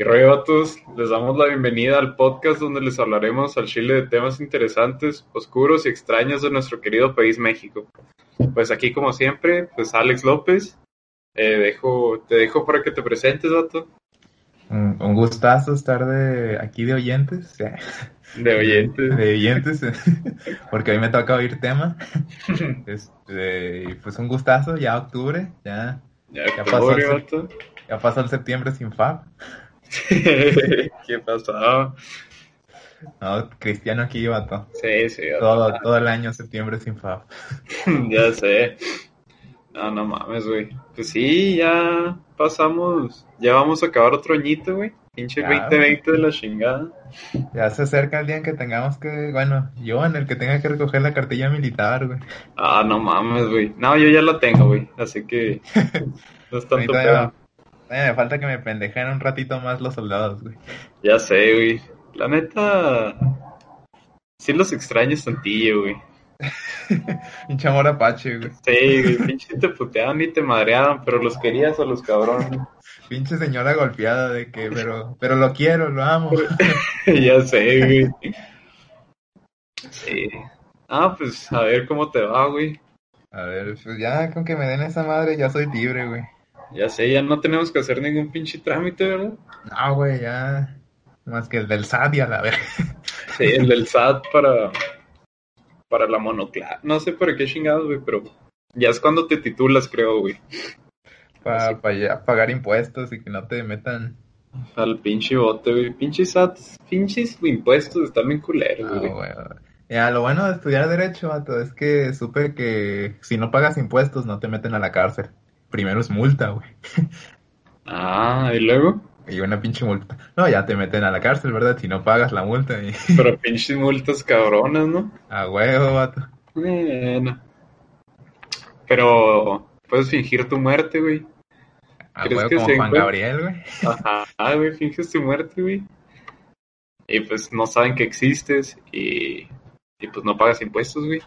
Que rollo a todos, les damos la bienvenida al podcast donde les hablaremos al Chile de temas interesantes, oscuros y extraños de nuestro querido país México. Pues aquí como siempre, pues Alex López, eh, dejo, te dejo para que te presentes, vato. Un, un gustazo estar de aquí de oyentes. De oyentes. De oyentes, porque hoy me toca oír tema. Este, y pues un gustazo, ya octubre, ya, Ya, Ya qué pasó pobre, el- vato. ya pasó el septiembre sin FAB. ¿Qué pasó? No, Cristiano aquí, vato. Sí, sí, vato. Todo, todo el año septiembre sin FAB. ya sé. No, no mames, güey. Pues sí, ya pasamos. Ya vamos a acabar otro añito, güey. Pinche Ya, 2020 de la chingada. Ya se acerca el día en que tengamos que, bueno, yo en el que tenga que recoger la cartilla militar, güey. Ah, no mames, güey. No, yo ya la tengo, güey. Así que no es tanto pedo. Me falta que me pendejen un ratito más los soldados, güey. Ya sé, güey. La neta. Sí los extraño tantillo, güey. Pinche amor apache, güey. Sí, güey. Pinche te puteaban y te madreaban, pero los querías a los cabrones. Pinche señora golpeada de que, pero, pero lo quiero, lo amo. ya sé, güey. Sí. Ah, pues a ver cómo te va, güey. A ver, pues ya con que me den esa madre ya soy libre, güey. Ya sé, ya no tenemos que hacer ningún pinche trámite, ¿verdad? No, güey, ya. Más que el del SAT y a la verga. Sí, el del SAT para, para la monoclase. No sé para qué chingados, güey, pero ya es cuando te titulas, creo, güey. Para pagar impuestos y que no te metan. Al pinche bote, güey. Pinches SAT, pinches impuestos están bien culeros, güey. güey. Ya, lo bueno de estudiar Derecho, vato, es que supe que si no pagas impuestos no te meten a la cárcel. Primero es multa, güey. Ah, y luego. Y una pinche multa. No, ya te meten a la cárcel, ¿verdad? Si no pagas la multa. Y... Pero pinches multas cabronas, ¿no? A huevo, vato. Bueno. Pero puedes fingir tu muerte, güey. A ¿Crees huevo que como se Juan encuentra? Gabriel, güey. Ajá, güey, finges tu muerte, güey. Y pues no saben que existes y, y pues no pagas impuestos, güey.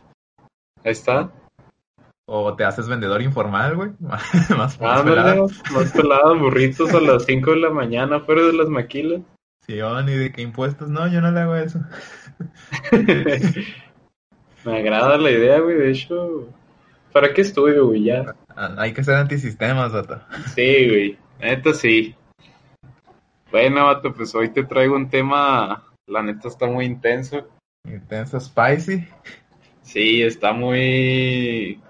Ahí está. O te haces vendedor informal, güey. Más, Ándale, pelado. más peladas, burritos a las 5 de la mañana fuera de las maquilas. Sí, oh, ni de qué impuestos. No, yo no le hago eso. Me agrada la idea, güey, de hecho. ¿Para qué estudio, güey? Ya. Ah, Hay que ser antisistemas, vato. Sí, güey. Neta sí. Bueno, vato, pues hoy te traigo un tema. La neta está muy intenso. Intenso spicy. Sí, está muy...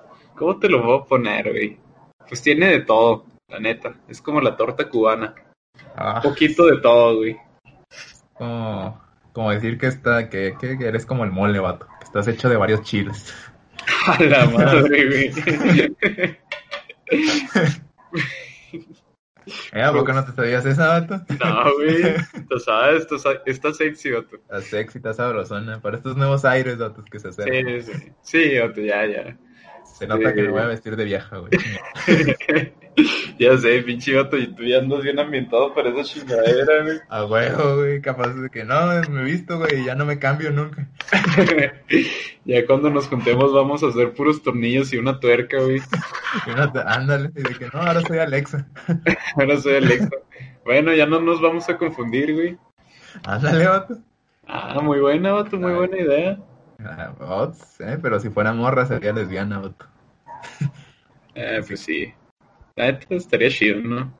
¿Cómo te lo voy a poner, güey? Pues tiene de todo, la neta. Es como la torta cubana. Ah, Un poquito de todo, güey. como, como decir que está, que, eres como el mole, vato. Que estás hecho de varios chiles. A la madre, güey. ¿Eh? ¿A poco no te sabías esa, vato? No, güey. Tú sabes, tú sabes, está sexy, vato. Está sexy, está sabrosona. Para estos nuevos aires, vatos, que se acercan. Sí, sí. Sí, vato, ya, ya. Se nota sí. que me voy a vestir de vieja, güey. ya sé, pinche vato, y tú ya andas bien ambientado para esa chingadera, güey. A huevo, güey. Capaz de que no, me he visto, güey. y Ya no me cambio nunca. ya cuando nos juntemos vamos a hacer puros tornillos y una tuerca, güey. Y te- ándale. Y de que no, ahora soy Alexa. Ahora soy Alexa. Bueno, ya no nos vamos a confundir, güey. Ándale, vato. Ah, muy buena, vato, muy buena idea. Ah, ots, eh, pero si fuera morra sería lesbiana, vato. Eh, pues sí. La neta estaría chido, ¿no?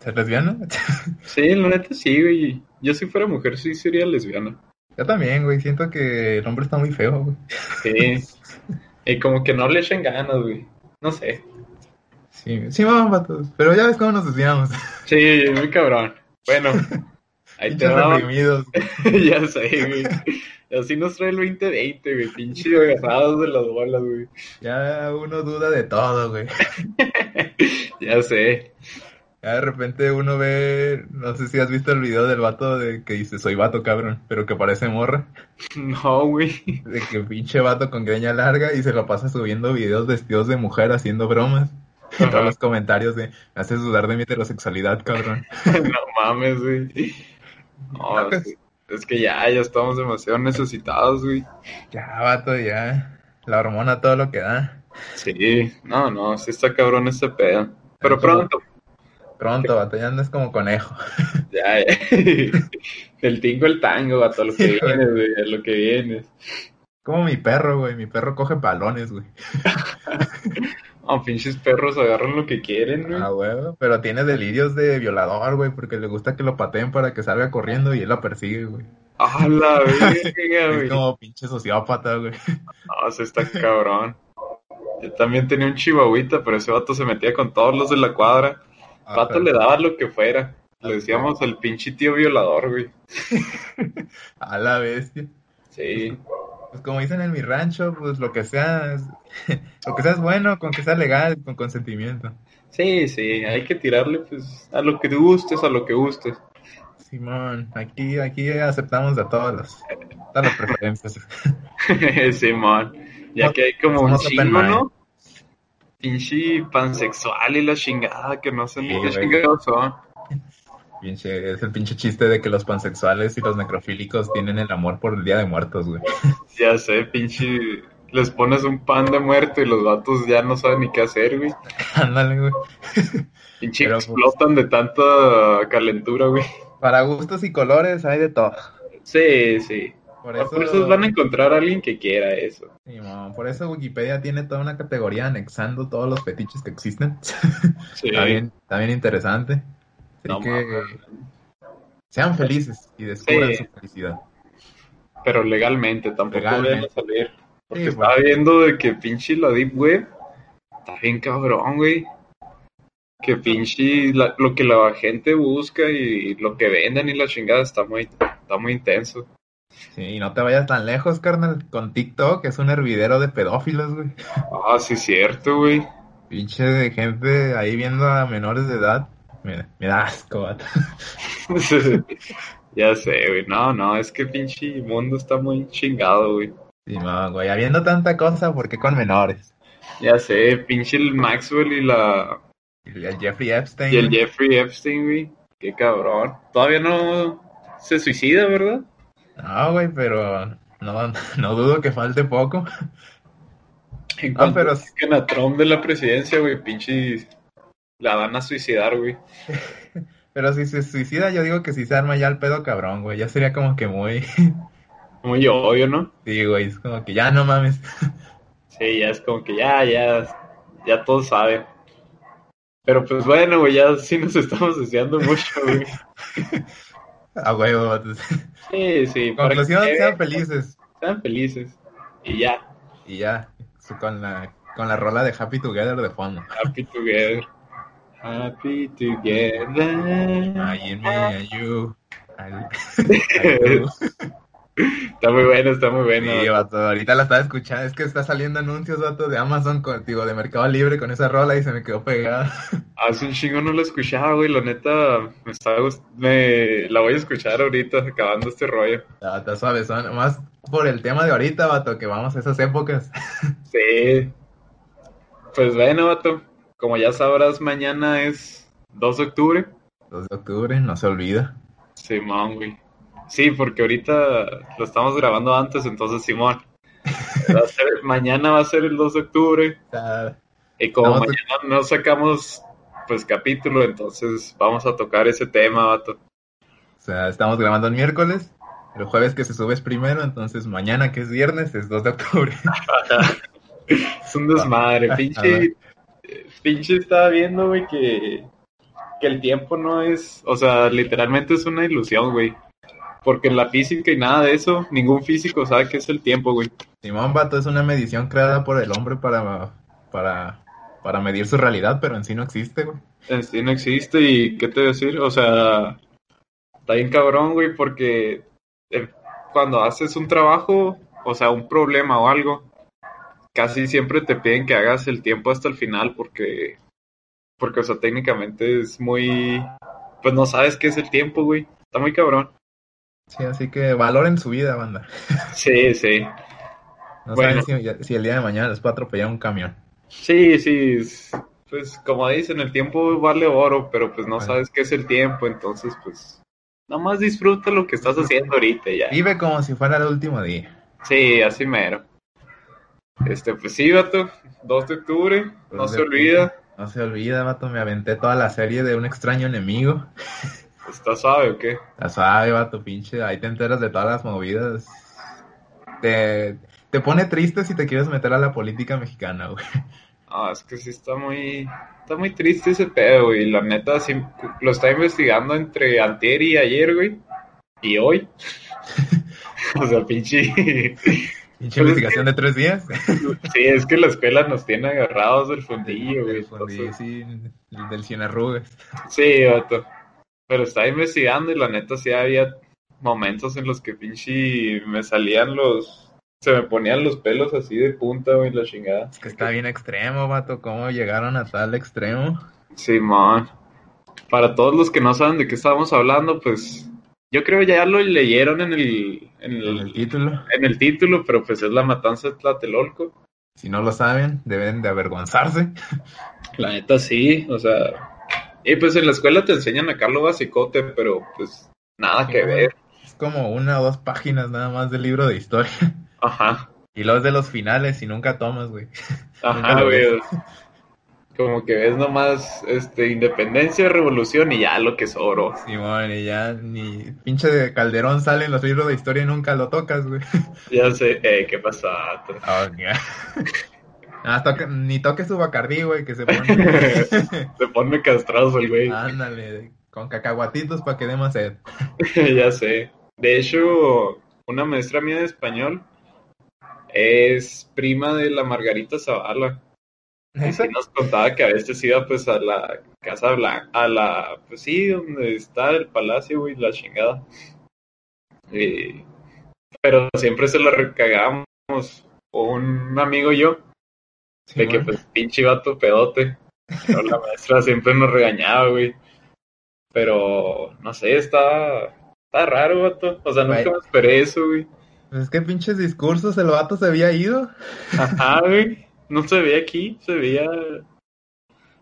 ¿Ser lesbiana? Sí, la neta sí, güey. Yo si fuera mujer sí sería lesbiana. Yo también, güey. Siento que el hombre está muy feo, güey. Sí. Y como que no le echen ganas, güey. No sé. Sí, sí, vamos, vatos. Pero ya ves cómo nos desviamos. Sí, muy cabrón. Bueno, ahí te va. ya sé, güey. Así nos trae el 2020, güey. Pinche agarrados de las bolas, güey. Ya uno duda de todo, güey. ya sé. Ya de repente uno ve, no sé si has visto el video del vato de que dice soy vato cabrón, pero que parece morra, No, güey. de que pinche vato con greña larga y se lo pasa subiendo videos vestidos de mujer haciendo bromas. Y todos los comentarios de me haces dudar de mi heterosexualidad, cabrón. no mames, güey. No, es, que, es que ya, ya estamos demasiado necesitados, güey. Ya, vato, ya. La hormona todo lo que da. Sí, no, no, sí está cabrón ese pedo. Pero pronto, Pronto, vato, ya andas como conejo. Ya, ya. Del tingo el tango, vato, lo que vienes, güey, lo que vienes. Como mi perro, güey. Mi perro coge balones, güey. Ah, pinches perros agarran lo que quieren, güey. Ah, huevo. Pero tiene delirios de violador, güey, porque le gusta que lo pateen para que salga corriendo y él la persigue, güey. ¡A la verga, Es güey! como pinche sociópata, güey. No, se está cabrón. Yo también tenía un chihuahuita, pero ese vato se metía con todos los de la cuadra. Ah, El vato pero- le daba lo que fuera. Le decíamos el pinche tío violador, güey. A la bestia. Sí. Pues como dicen en mi rancho, pues lo que sea, es- lo que sea es bueno, con que sea legal, con consentimiento. Sí, sí, hay que tirarle pues a lo que gustes, a lo que gustes. Simón, aquí, aquí aceptamos de todas las, todas las preferencias. Simón. Ya que hay como un chingo. ¿no? Pinche pansexual y la chingada, que no sé ni Sí, qué güey. chingados son. Pinche, es el pinche chiste de que los pansexuales y los necrofílicos tienen el amor por el Día de Muertos, güey. Ya sé, pinche. Les pones un pan de muerto y los vatos ya no saben ni qué hacer, güey. Ándale, güey. Pinche Pero, pues- explotan de tanta calentura, güey. Para gustos y colores hay de todo. Sí, sí. Por Por eso, van a encontrar a alguien que quiera eso. Simón, por eso Wikipedia tiene toda una categoría anexando todos los fetiches que existen. Sí. Está bien, está bien interesante. Así No que mames. sean felices y descubran Sí. su felicidad. Pero legalmente, tampoco Legalmente. a salir. Porque Sí, estaba bueno. viendo de que pinche la Deep Web está bien cabrón, güey. Que pinche la- lo que la gente busca y lo que venden y la chingada está muy, está muy intenso. Sí, y no te vayas tan lejos, carnal. Con TikTok es un hervidero de pedófilos, güey. Ah, sí, cierto, güey. Pinche de gente ahí viendo a menores de edad. Me, me da asco, vato. ya sé, güey. No, no, es que pinche mundo está muy chingado, güey. Sí, no, güey, habiendo tanta cosa, ¿por qué con menores? Ya sé, pinche el Maxwell y la Y el Jeffrey Epstein. y el Jeffrey Epstein, güey. Qué cabrón. Todavía no se suicida, ¿verdad? No, güey, pero no, no dudo que falte poco. En Ah, cuanto pero- saquen a Trump de la presidencia, güey, pinche la van a suicidar, güey. Pero si se suicida, yo digo que si se arma ya el pedo cabrón, güey. Ya sería como que muy... Muy obvio, ¿no? Sí, güey, es como que ya no mames. Sí, ya es como que ya, ya, ya todos saben. Pero pues bueno, güey, ya sí nos estamos deseando mucho, güey. A huevo, vato. Sí, sí, para que Conclusión, sean felices. sean felices. Y ya, Y ya, con la, con la rola de Happy Together de fondo. happy together. Happy together. I and me and you. Está muy bueno, está muy bueno. Sí, vato, ahorita la estaba escuchando. Es que está saliendo anuncios, vato, de Amazon, con, digo, de Mercado Libre con esa rola y se me quedó pegada. Hace un chingo no lo escuchaba, güey. La neta, me está gust- me la voy a escuchar ahorita, acabando este rollo. Ah, Está suave, son más por el tema de ahorita, vato, que vamos a esas épocas. Sí. Pues bueno, vato. Como ya sabrás, mañana es 2 de octubre. 2 de octubre, no se olvida. Simón, güey. Sí, porque ahorita lo estamos grabando antes, entonces Simón. Va a ser- mañana va a ser el 2 de octubre. Sea, Y como mañana no sacamos pues capítulo, entonces vamos a tocar ese tema, vato. o sea, estamos grabando el miércoles. El jueves que se sube es primero, entonces mañana que es viernes es 2 de octubre. Es un desmadre, pinche. Pinche estaba viendo, güey, que, que el tiempo no es. O sea, literalmente es una ilusión, güey. Porque en la física y nada de eso, ningún físico sabe qué es el tiempo, güey. Simón, vato, es una medición creada por el hombre para, para, para medir su realidad, pero en sí no existe, güey. En sí no existe y ¿qué te voy a decir? O sea, está bien cabrón, güey, porque eh, cuando haces un trabajo, o sea, un problema o algo, casi siempre te piden que hagas el tiempo hasta el final porque, porque, o sea, técnicamente es muy, pues no sabes qué es el tiempo, güey. Está muy cabrón. Sí, así que valoren su vida, banda. Sí, sí. No Bueno. saben si, si el día de mañana les a atropellar un camión. Sí, sí. es- Pues como dicen, el tiempo vale oro, pero pues no Bueno. sabes qué es el tiempo, entonces pues nada más disfruta lo que estás haciendo ahorita ya. Vive como si fuera el último día. Sí, así mero. Este, pues sí, vato, 2 de octubre, no 2 de se olvida. No se olvida, vato, me aventé toda la serie de un extraño enemigo. ¿Está suave o qué? Está suave, vato, pinche. Ahí te enteras de todas las movidas. Te, te pone triste si te quieres meter a la política mexicana, güey. Ah, es que sí está muy, está muy triste ese pedo, güey. La neta, sí, lo está investigando entre antier y ayer, güey. Y hoy. o sea, pinche... Pinche investigación de tres días. sí, es que la escuela nos tiene agarrados del fundillo, güey. Del fundillo, sí, el del cien arrugas. Sí, vato. Pero estaba investigando y la neta sí había momentos en los que pinche me salían los... Se me ponían los pelos así de punta, güey, la chingada. Es que está bien extremo, vato. ¿Cómo llegaron a tal extremo? Sí, man. Para todos los que no saben de qué estábamos hablando, pues yo creo ya lo leyeron en el, en el, En el título. en el título, pero pues es la matanza de Tlatelolco. Si no lo saben, deben de avergonzarse. La neta sí, o sea... Y pues en la escuela te enseñan acá lo basicote, pero pues nada que ver. Es como una o dos páginas nada más del libro de historia. Ajá, Y los de los finales y nunca tomas, güey. Ajá, güey. Como que ves nomás este, independencia, revolución y ya lo que sobró. Simón, y ya ni pinche de Calderón sale en los libros de historia y nunca lo tocas, güey. Ya sé, eh, ¿qué pasa? Oh, ya. Ah, ni toques su bacardí, güey, que se pone. Se pone castroso el güey. Ándale, con cacahuatitos para que dé más sed. ya sé. De hecho, una maestra mía de español es prima de la Margarita Zavala. Y sí nos contaba que a veces iba pues a la Casa Blanca, a la, pues sí, donde está el palacio, güey, la chingada. Y- pero siempre se la recagábamos, un amigo y yo, de que pues pinche vato pedote. Pero la maestra siempre nos regañaba, güey. Pero, no sé, está, está raro, vato. O sea, nunca me esperé eso, güey. Pues es que pinches discursos, el vato se había ido. Ajá, güey. No se veía aquí, se veía...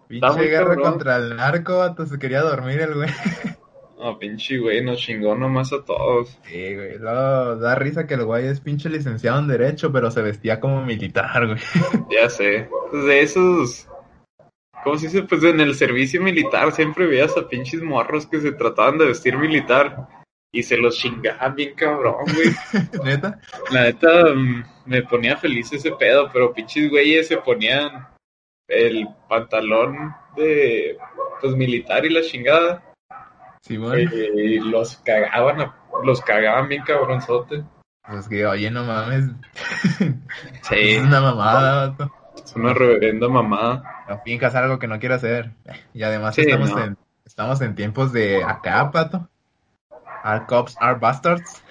Pinche guerra contra el narco, vato, se quería dormir el güey. No, pinche güey, nos chingó nomás a todos. Sí, güey, luego da risa que el güey es pinche licenciado en Derecho, pero se vestía como militar, güey. Ya sé. Pues de esos... ¿Cómo se dice? Pues en el servicio militar siempre veías a pinches morros que se trataban de vestir militar. Y se los chingaban bien cabrón, güey. Neta. La neta mm, me ponía feliz ese pedo, pero pinches güeyes se ponían el pantalón de pues militar y la chingada Simón. eh, y los cagaban los cagaban bien cabronzote. Pues que, oye, no mames. Sí, Es una mamada, vato. es una reverenda mamada. No finjas algo que no quiera hacer. Y además Sí, estamos, no. en, estamos en tiempos de acá, pato. Our cops are bastards.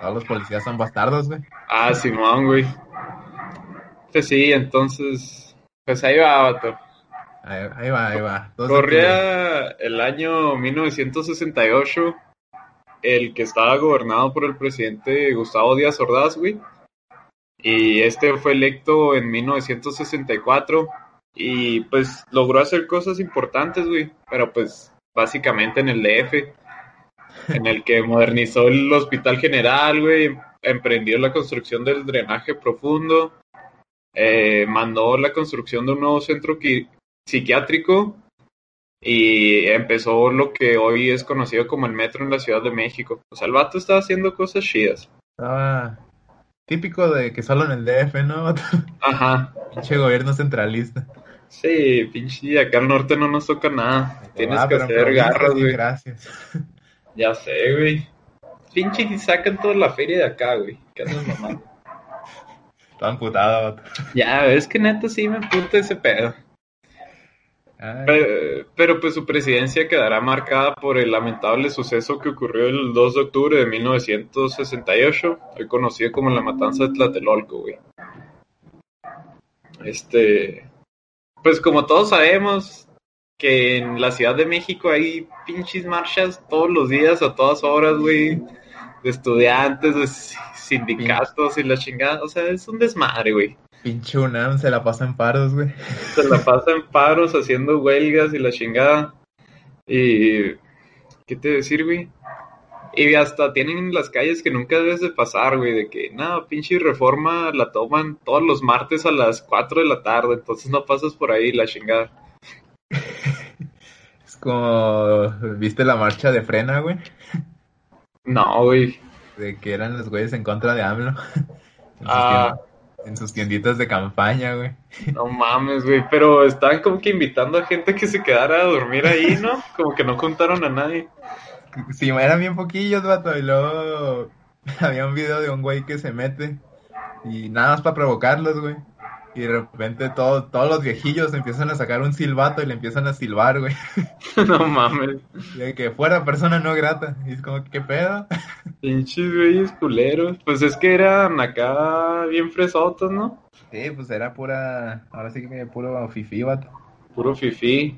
Todos los policías son bastardos, güey. Ah, Simón, güey. Pues sí, entonces, pues ahí va, vato. Ahí, ahí va, ahí va. Entonces, Corría el año 1968, el que estaba gobernado por el presidente Gustavo Díaz Ordaz, güey. Y este fue electo en 1964 y pues logró hacer cosas importantes, güey. Pero pues básicamente en el DF, en el que modernizó el Hospital General, güey. Emprendió la construcción del drenaje profundo. eh, mandó la construcción de un nuevo centro qui- psiquiátrico y empezó lo que hoy es conocido como el metro en la Ciudad de México. O sea, el vato estaba haciendo cosas chidas. Estaba típico de que solo en el DF, ¿no? Ajá. Pinche gobierno centralista. Sí, pinche, acá al norte no nos toca nada. Tienes Ah, que pero en hacer garras, güey. Gracias. Ya sé, güey. Pinche, y sacan toda la feria de acá, güey. ¿Qué andas mamando? Todo amputado, vato. Ya, es que neta sí me puta ese pedo. Pero, pero, pues su presidencia quedará marcada por el lamentable suceso que ocurrió el 2 de octubre de 1968, hoy conocido como la matanza de Tlatelolco, güey. Este, pues como todos sabemos que en la Ciudad de México hay pinches marchas todos los días, a todas horas, güey, de estudiantes, de sindicatos y la chingada, o sea, es un desmadre, güey. Pinche UNAM se la pasa en paros, güey. se la pasa en paros haciendo huelgas y la chingada. Y. ¿Qué te decir, güey? Y hasta tienen las calles que nunca debes de pasar, güey, de que, no, pinche reforma la toman todos los martes a las 4 de la tarde, entonces no pasas por ahí la chingada. Es como, ¿viste la marcha de frena, güey? No, güey. De que eran los güeyes en contra de AMLO. En sus, Ah. tiendas- en sus tienditas de campaña, güey. No mames, güey, pero estaban como que invitando a gente que se quedara a dormir ahí, ¿no? Como que no contaron a nadie. Sí, eran bien poquillos, vato, y luego había un video de un güey que se mete y nada más para provocarlos, güey. Y de repente todo, todos los viejillos empiezan a sacar un silbato y le empiezan a silbar, güey. no mames. De que fuera persona no grata. Y es como, ¿qué pedo? Pinches güeyes culeros. Pues es que eran acá bien fresotos, ¿no? Sí, pues era pura, ahora sí que puro fifí, vato. Puro fifí.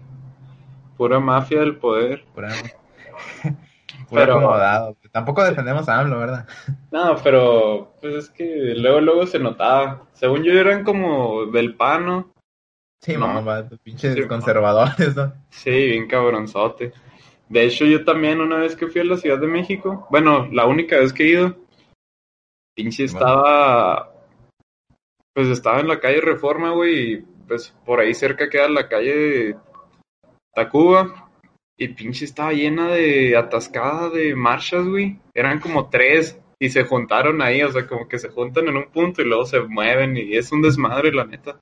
Pura mafia del poder. Pura, Pero- acomodado. Tampoco defendemos a AMLO, ¿verdad? No, pero pues es que luego, luego se notaba. Según yo eran como del pano. Sí, No. vato, pinches Sí, conservadores, ¿no? Sí, bien cabronzote. De hecho, yo también una vez que fui a la Ciudad de México, bueno, la única vez que he ido, pinche estaba, pues estaba en la calle Reforma, güey, y pues por ahí cerca queda la calle Tacuba, y pinche estaba llena de atascada de marchas, güey. Eran como tres, y se juntaron ahí, o sea, como que se juntan en un punto y luego se mueven, y es un desmadre, la neta.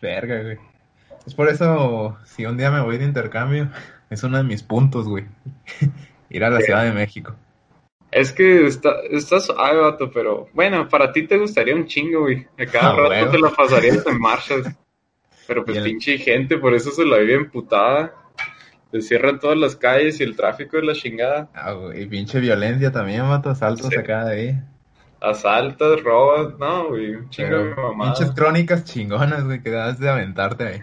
Verga, güey. Es por eso, si un día me voy de intercambio, es uno de mis puntos, güey. Ir a la Sí. Ciudad de México. Es que está, está suave, vato, pero bueno, para ti te gustaría un chingo, güey. A cada Ah, rato te la pasarías en marchas. Pero pues el- pinche gente, por eso se la vive emputada. Se cierran todas las calles y el tráfico de la chingada. Ah, güey, pinche violencia también, mato, asaltos Sí. acá de ahí. Asaltas, robas, no, güey, un chingo de Pero mamá. pinches crónicas chingonas, güey, que das de aventarte ahí.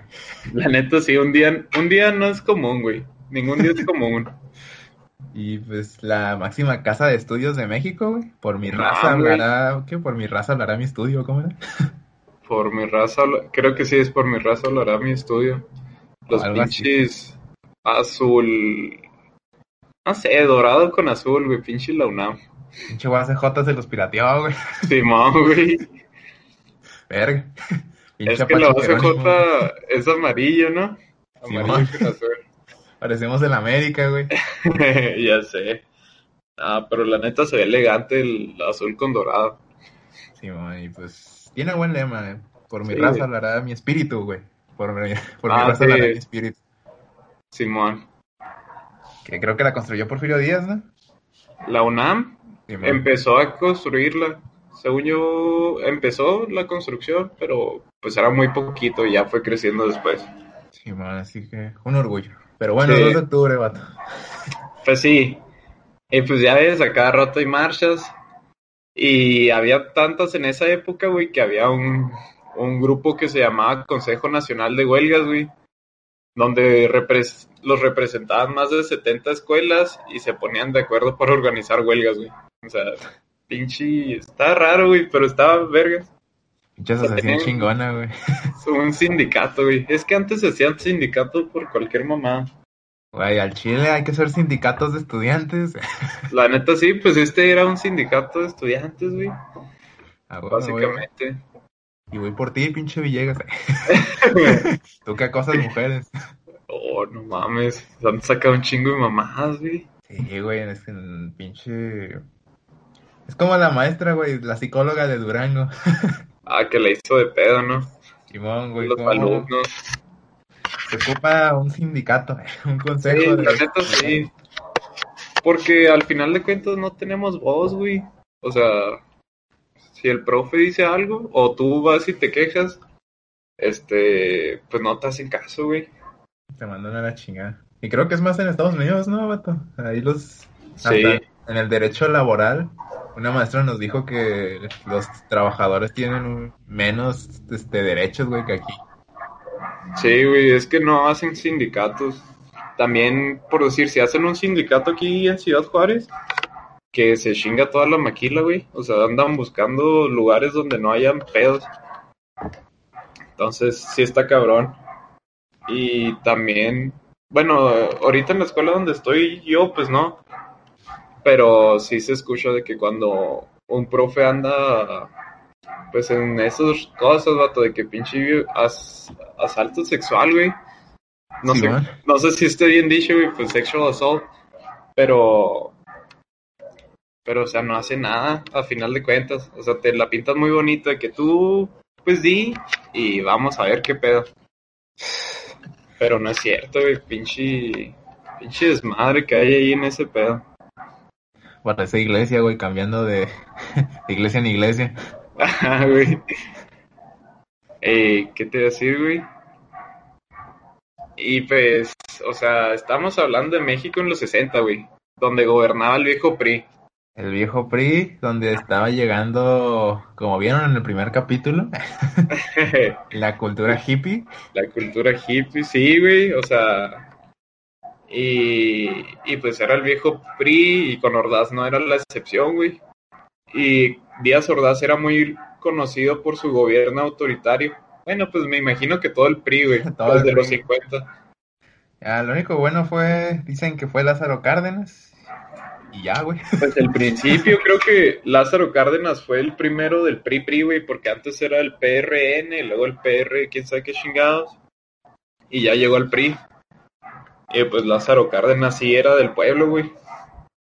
La neta, sí, un día, un día no es común, güey. Ningún día es común. Y pues la máxima casa de estudios de México, güey. Por mi No, raza hablará, ¿qué? Por mi raza hablará mi estudio, ¿cómo era? Por mi raza, creo que sí es por mi raza, hablará mi estudio. Los así. Azul. No sé, dorado con azul, güey, pinche la UNAM. Pinche UACJ se los pirateó, güey. Simón, güey. Verga. Pinche Es que la güey. Es amarillo, ¿no? Amarillo con azul. Parecemos el América, güey. ya sé. Ah, pero la neta se ve elegante el azul con dorado. Sí, man, y pues tiene buen lema, eh. Por mi Sí, raza güey. hablará mi espíritu, güey. Por mi, por mi Ah, raza sí. hablará mi espíritu. Simón. Que creo que la construyó Porfirio Díaz, ¿no? La UNAM Simón. empezó a construirla. Según yo, empezó la construcción, pero pues era muy poquito y ya fue creciendo después. Sí, man, así que un orgullo. Pero bueno, Sí. 2 de octubre, vato. Pues sí. Y pues ya ves, a cada rato hay marchas. Y había tantas en esa época, güey, que había un, un grupo que se llamaba Consejo Nacional de Huelgas, güey. Donde repres- los representaban más de 70 escuelas y se ponían de acuerdo para organizar huelgas, güey. O sea, pinche. Está raro, güey, pero estaba vergas. Pinche asociación Tenían- chingona, güey. Un sindicato, güey. Es que antes se hacían sindicatos por cualquier mamá. Güey, al Chile hay que ser sindicatos de estudiantes. La neta sí, pues este era un sindicato de estudiantes, güey. Ah, bueno, güey. Y voy por ti, pinche Villegas. Tú que acosas mujeres. oh, no mames. Se han sacado un chingo de mamadas, güey. Sí, güey, es que el pinche... Es como la maestra, güey, la psicóloga de Durango. Ah, que la hizo de pedo, ¿no? Simón, güey, Los cómo alumnos. se ocupa un sindicato, un Sí, consejo de... la neta sí. Porque al final de cuentas no tenemos voz, güey. O sea, si el profe dice algo o tú vas y te quejas, este, pues no te hacen caso, güey. Te mandan a la chingada. Y creo que es más en Estados Unidos, ¿no, vato? Ahí los... Sí. en el derecho laboral, una maestra nos dijo que los trabajadores tienen menos este, derechos, güey, que aquí. Sí, güey, es que no hacen sindicatos. También, por decir, si hacen un sindicato aquí en Ciudad Juárez, que se chinga toda la maquila, güey. O sea, andan buscando lugares donde no hayan pedos. Entonces, sí está cabrón. Y también, bueno, ahorita en la escuela donde estoy yo, pues no. Pero sí se escucha de que cuando un profe anda pues en esas cosas, vato, de que pinche as- asalto sexual, güey. No Sí, sé, man. no sé si esté bien dicho, güey, pues sexual assault, pero pero o sea, no hace nada a final de cuentas, o sea, te la pintas muy bonita de que tú pues di y vamos a ver qué pedo. Pero no es cierto, güey, pinche pinche desmadre que hay ahí en ese pedo. Parece iglesia, güey, cambiando de, de iglesia en iglesia. Ajá, güey. Eh, ¿qué te iba a decir, güey? Y pues, o sea, estamos hablando de México en los 60, güey, donde gobernaba el viejo PRI. El viejo PRI, donde estaba llegando, como vieron en el primer capítulo, la cultura hippie. La cultura hippie, sí, güey, o sea, y, y pues era el viejo PRI y con Ordaz no era la excepción, güey. Y Díaz Ordaz era muy conocido por su gobierno autoritario. Bueno, pues me imagino que todo el PRI, güey, desde los PRI. 50. Ya, lo único bueno fue, dicen que fue Lázaro Cárdenas. Y ya, güey. Pues el principio creo que Lázaro Cárdenas fue el primero del PRI PRI, güey, porque antes era el PRN, luego el PR, quién sabe qué chingados, y ya llegó el PRI. Y pues Lázaro Cárdenas sí era del pueblo, güey.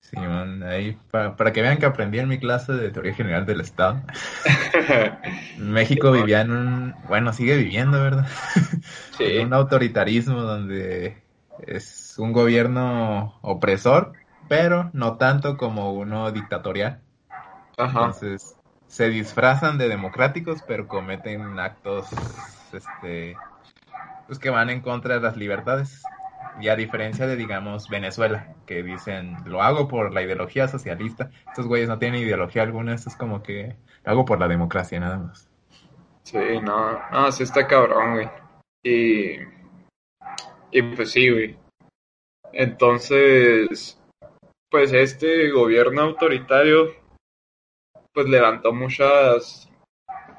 Sí, man, ahí, pa- para que vean que aprendí en mi clase de teoría general del Estado. México vivía en un, bueno, sigue viviendo, ¿verdad? sí, En un autoritarismo donde es un gobierno opresor, pero no tanto como uno dictatorial. ajá, Entonces, se disfrazan de democráticos, pero cometen actos, este, pues que van en contra de las libertades. Y a diferencia de, digamos, Venezuela, que dicen, lo hago por la ideología socialista. Estos güeyes no tienen ideología alguna, esto es como que lo hago por la democracia, nada más. sí, no, no, sí está cabrón, güey. Y, y pues sí, güey. Entonces, pues este gobierno autoritario, pues levantó muchas,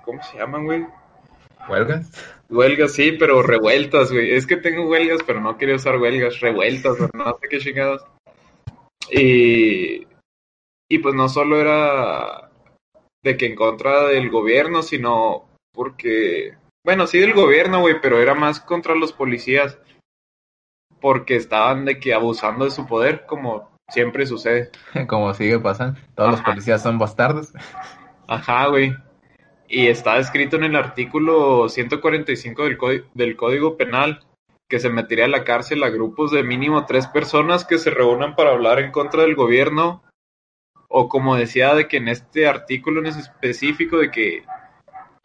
¿cómo se llaman, güey? ¿Huelgas? Huelgas, sí, pero revueltas, güey. Es que tengo huelgas, pero no quería usar huelgas, revueltas, no sé qué chingados. Y, y pues no solo era de que en contra del gobierno, sino porque, bueno, sí del gobierno, güey, pero era más contra los policías. Porque estaban de que abusando de su poder, como siempre sucede. Como sigue pasando. Todos los policías son bastardos. Ajá, güey. Y está escrito en el artículo 145 del, del Código Penal que se metería a la cárcel a grupos de mínimo tres personas que se reúnan para hablar en contra del gobierno. O como decía de que en este artículo en específico de que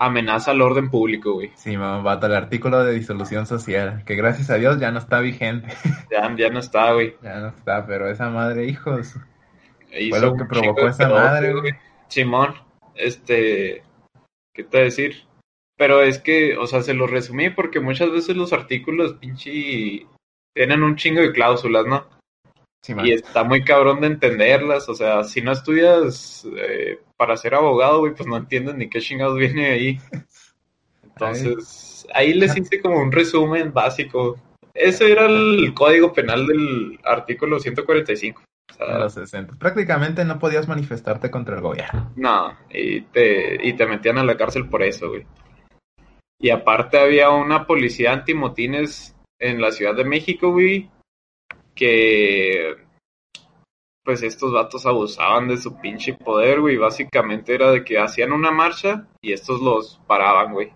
amenaza al orden público, güey. Sí, mamá, el artículo de disolución social, que gracias a Dios ya no está vigente. Ya, ya no está, güey. Ya no está, pero esa madre, hijos. Hizo Fue lo que provocó esa pedote, madre, güey. Simón, este, ¿qué te decir? Pero es que, o sea, se lo resumí porque muchas veces los artículos, pinche, tienen un chingo de cláusulas, ¿no? Sí. Y está muy cabrón de entenderlas, o sea, si no estudias eh, para ser abogado, güey, pues no entiendes ni qué chingados viene ahí. Entonces, ahí les hice como un resumen básico. Ese era el código penal del artículo 145. O sea, En los 60. Prácticamente no podías manifestarte contra el gobierno. No, y te, y te metían a la cárcel por eso, güey. Y aparte había una policía antimotines en la Ciudad de México, güey, que pues estos vatos abusaban de su pinche poder, güey. Básicamente era de que hacían una marcha y estos los paraban, güey.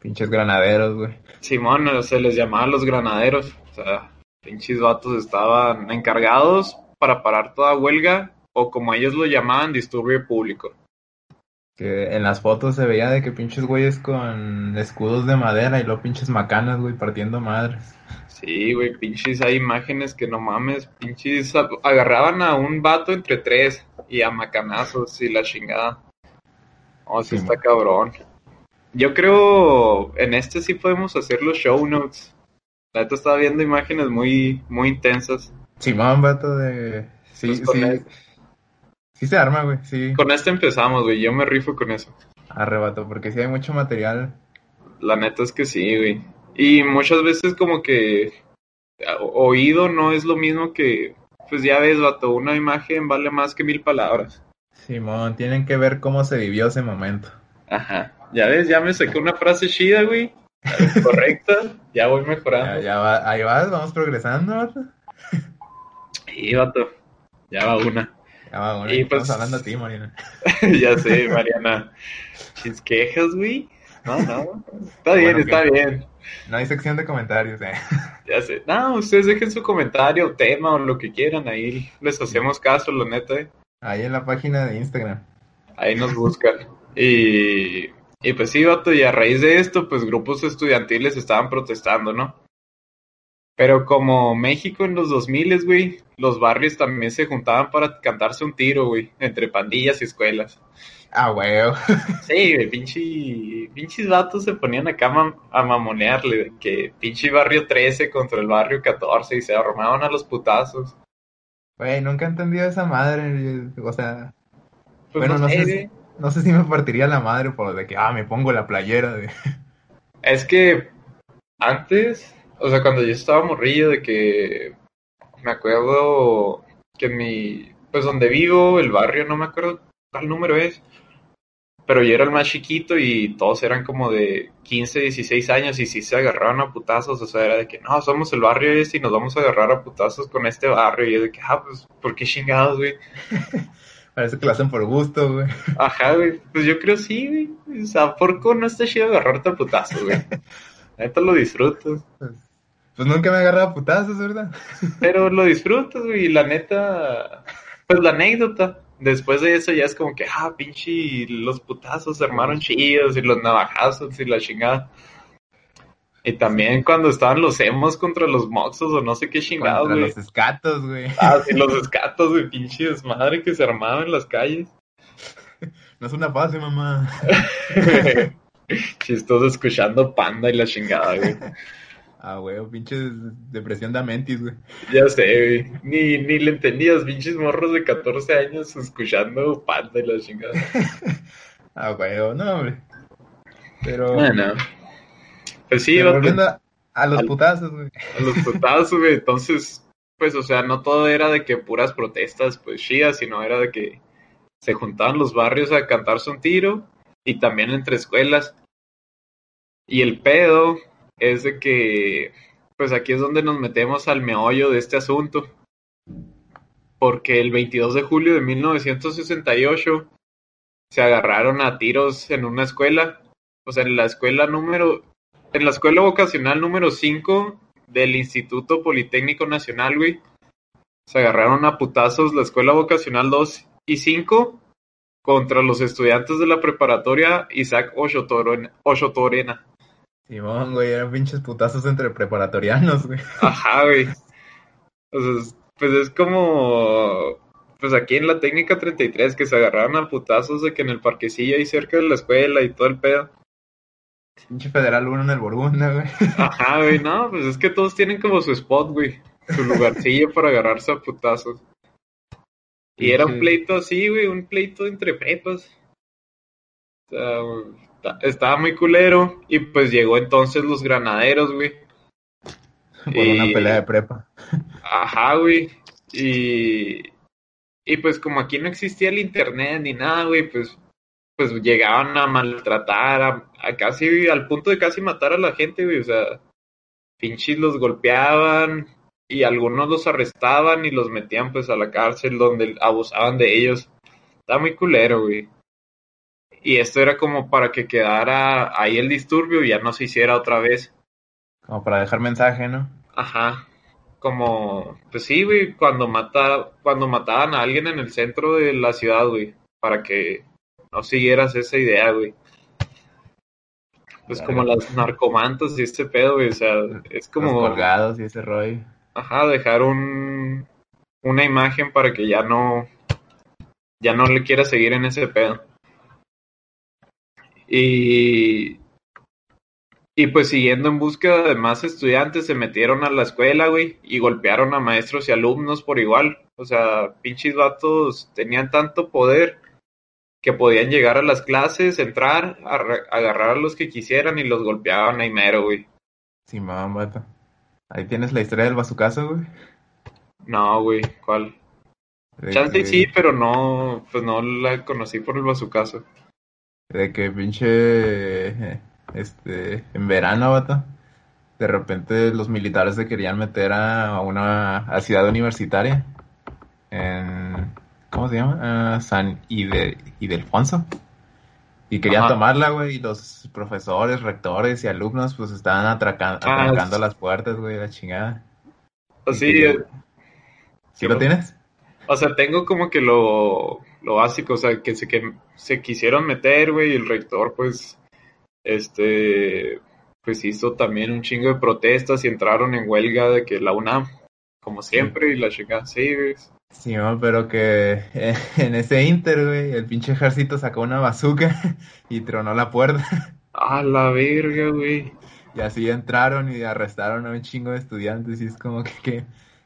Pinches granaderos, güey. Simón, eh, se les llamaba los granaderos. O sea, pinches vatos estaban encargados para parar toda huelga o como ellos lo llamaban, disturbio público. Que en las fotos se veía de que pinches güeyes con escudos de madera y luego pinches macanas, güey, partiendo madres. Sí, güey, pinches hay imágenes que no mames, pinches agarraban a un vato entre tres y a macanazos y la chingada. Oh, sí Sí, está cabrón. Yo creo en este sí podemos hacer los show notes. La neta estaba viendo imágenes muy, muy intensas. Simón, vato de... Sí, Pues sí. el- Sí se arma, güey, sí. Con este empezamos, güey, yo me rifo con eso. Arrebato, porque sí hay mucho material. La neta es que sí, güey. Y muchas veces como que oído no es lo mismo que pues ya ves, vato, una imagen vale más que mil palabras. Simón, tienen que ver cómo se vivió ese momento. Ajá, ya ves, ya me saqué una frase chida, güey. Correcta, ya voy Ya, mejorando. ya va, ahí vas, vamos progresando, vato. Sí, vato, ya va una. Ya va, bueno, Y estamos pues- hablando a ti, Marina. ya sé, Mariana. Chis quejas, güey. No, no. Está bien, Bueno, está bien. No hay sección de comentarios, eh. Ya sé. No, ustedes dejen su comentario, tema o lo que quieran. Ahí les hacemos caso, la neta. eh. Ahí en la página de Instagram. Ahí nos buscan. Y, y pues sí, vato, y a raíz de esto, pues grupos estudiantiles estaban protestando, ¿no? Pero como México en los 2000, güey, los barrios también se juntaban para cantarse un tiro, güey, entre pandillas y escuelas. Ah, huevo. Sí, güey, pinche, pinches vatos se ponían acá a mam- a mamonearle, de que pinche barrio 13 contra el barrio 14 y se armaban a los putazos. Güey, nunca he entendido esa madre. O sea, Pues Bueno, no sé, no sé si me partiría la madre por de que, ah, me pongo la playera de... Es que antes, o sea, cuando yo estaba morrillo, de que me acuerdo que mi, pues donde vivo, el barrio, no me acuerdo cuál número es, pero yo era el más chiquito y todos eran como de 15, 16 años y sí se agarraban a putazos, o sea, era de que no, somos el barrio este y nos vamos a agarrar a putazos con este barrio y yo de que, ah, pues, ¿por qué chingados, güey? Parece que lo hacen por gusto, güey. Ajá, güey, pues yo creo sí, güey, o sea, ¿por qué no está chido agarrarte a putazos, güey? Neta lo disfrutas. Pues, pues nunca me he agarrado a putazos, ¿verdad? Pero lo disfrutas, güey, y la neta, pues la anécdota. Después de eso ya es como que, ah, pinche, los putazos se armaron chidos y los navajazos y la chingada. Y también cuando estaban los emos contra los moxos o no sé qué chingados, Contra güey. los escatos, güey. Ah, sí, los escatos, güey, pinche desmadre que se armaban en las calles. No es una fase, mamá. Chistoso escuchando panda y la chingada, güey. Ah, güey, pinche depresión de Amentis, güey. Ya sé, güey. Ni, ni le entendías, pinches morros de 14 años escuchando panda y la chingada. Ah, güey, no, hombre. Pero, Bueno. Pues sí, volviendo a, a los putazos, güey. a los putazos, güey. Entonces, pues, o sea, no todo era de que puras protestas, pues, chidas, sino era de que se juntaban los barrios a cantarse un tiro y también entre escuelas. Y el pedo es de que, pues, aquí es donde nos metemos al meollo de este asunto. Porque el 22 de julio de 1968 se agarraron a tiros en una escuela, o sea, en la escuela número, en la escuela vocacional número 5 del Instituto Politécnico Nacional, güey. Se agarraron a putazos la escuela vocacional 2 y 5 contra los estudiantes de la preparatoria Isaac Oshotorena. Simón, güey, eran pinches putazos entre preparatorianos, güey. Ajá, güey. O sea, es- pues es como, pues aquí en la técnica 33 que se agarraron a putazos de que en el parquecillo ahí cerca de la escuela y todo el pedo. Pinche Federal 1 en el Borgunda, güey. Ajá, güey, no, pues es que todos tienen como su spot, güey. Su lugarcillo para agarrarse a putazos. Y era un pleito así, güey, un pleito entre prepas. O sea, estaba muy culero. Y pues llegó entonces los granaderos, güey. Por una Y- pelea de prepa. Ajá, güey. Y, y pues como aquí no existía el internet ni nada, güey, pues, pues llegaban a maltratar, a, a casi, al punto de casi matar a la gente, güey. O sea, pinches los golpeaban y algunos los arrestaban y los metían pues a la cárcel donde abusaban de ellos. Está muy culero, güey. Y esto era como para que quedara ahí el disturbio y ya no se hiciera otra vez. Como para dejar mensaje, ¿no? Ajá. Como, pues sí, güey, cuando mata, cuando mataban a alguien en el centro de la ciudad, güey, para que no siguieras esa idea, güey. Pues Claro. como las narcomantas y este pedo, güey, o sea, es Los como, colgados y ese rollo. ajá, dejar un, una imagen para que ya no, ya no le quiera seguir en ese pedo. Y, y pues siguiendo en búsqueda de más estudiantes, se metieron a la escuela, güey, y golpearon a maestros y alumnos por igual. O sea, pinches vatos tenían tanto poder que podían llegar a las clases, entrar, arra- agarrar a los que quisieran y los golpeaban ahí mero, güey. Simón, vato. Ahí tienes la historia del bazucazo, güey. No, güey, ¿cuál? De Chance que- sí, pero no, pues no la conocí por el bazucazo. De que pinche, eh, este, en verano, vato, de repente los militares se querían meter a una a ciudad universitaria, en, ¿cómo se llama? Ah, San Ide, Ildefonso. Y querían Ajá. tomarla, güey, y los profesores, rectores y alumnos, pues estaban atraca- Ah, atracando es- las puertas, güey, la chingada. Así, Y que- eh, ¿Sí lo tienes? o sea, tengo como que lo, lo básico, o sea, que se, que se quisieron meter, güey, y el rector, pues, este, pues hizo también un chingo de protestas y entraron en huelga de que la UNAM, como siempre, y la chingada, sí, güey. Sí, pero que eh, en ese inter, güey, el pinche ejército sacó una bazooka y tronó la puerta. A la verga, güey. Y así entraron y arrestaron a un chingo de estudiantes. Y es como que, que,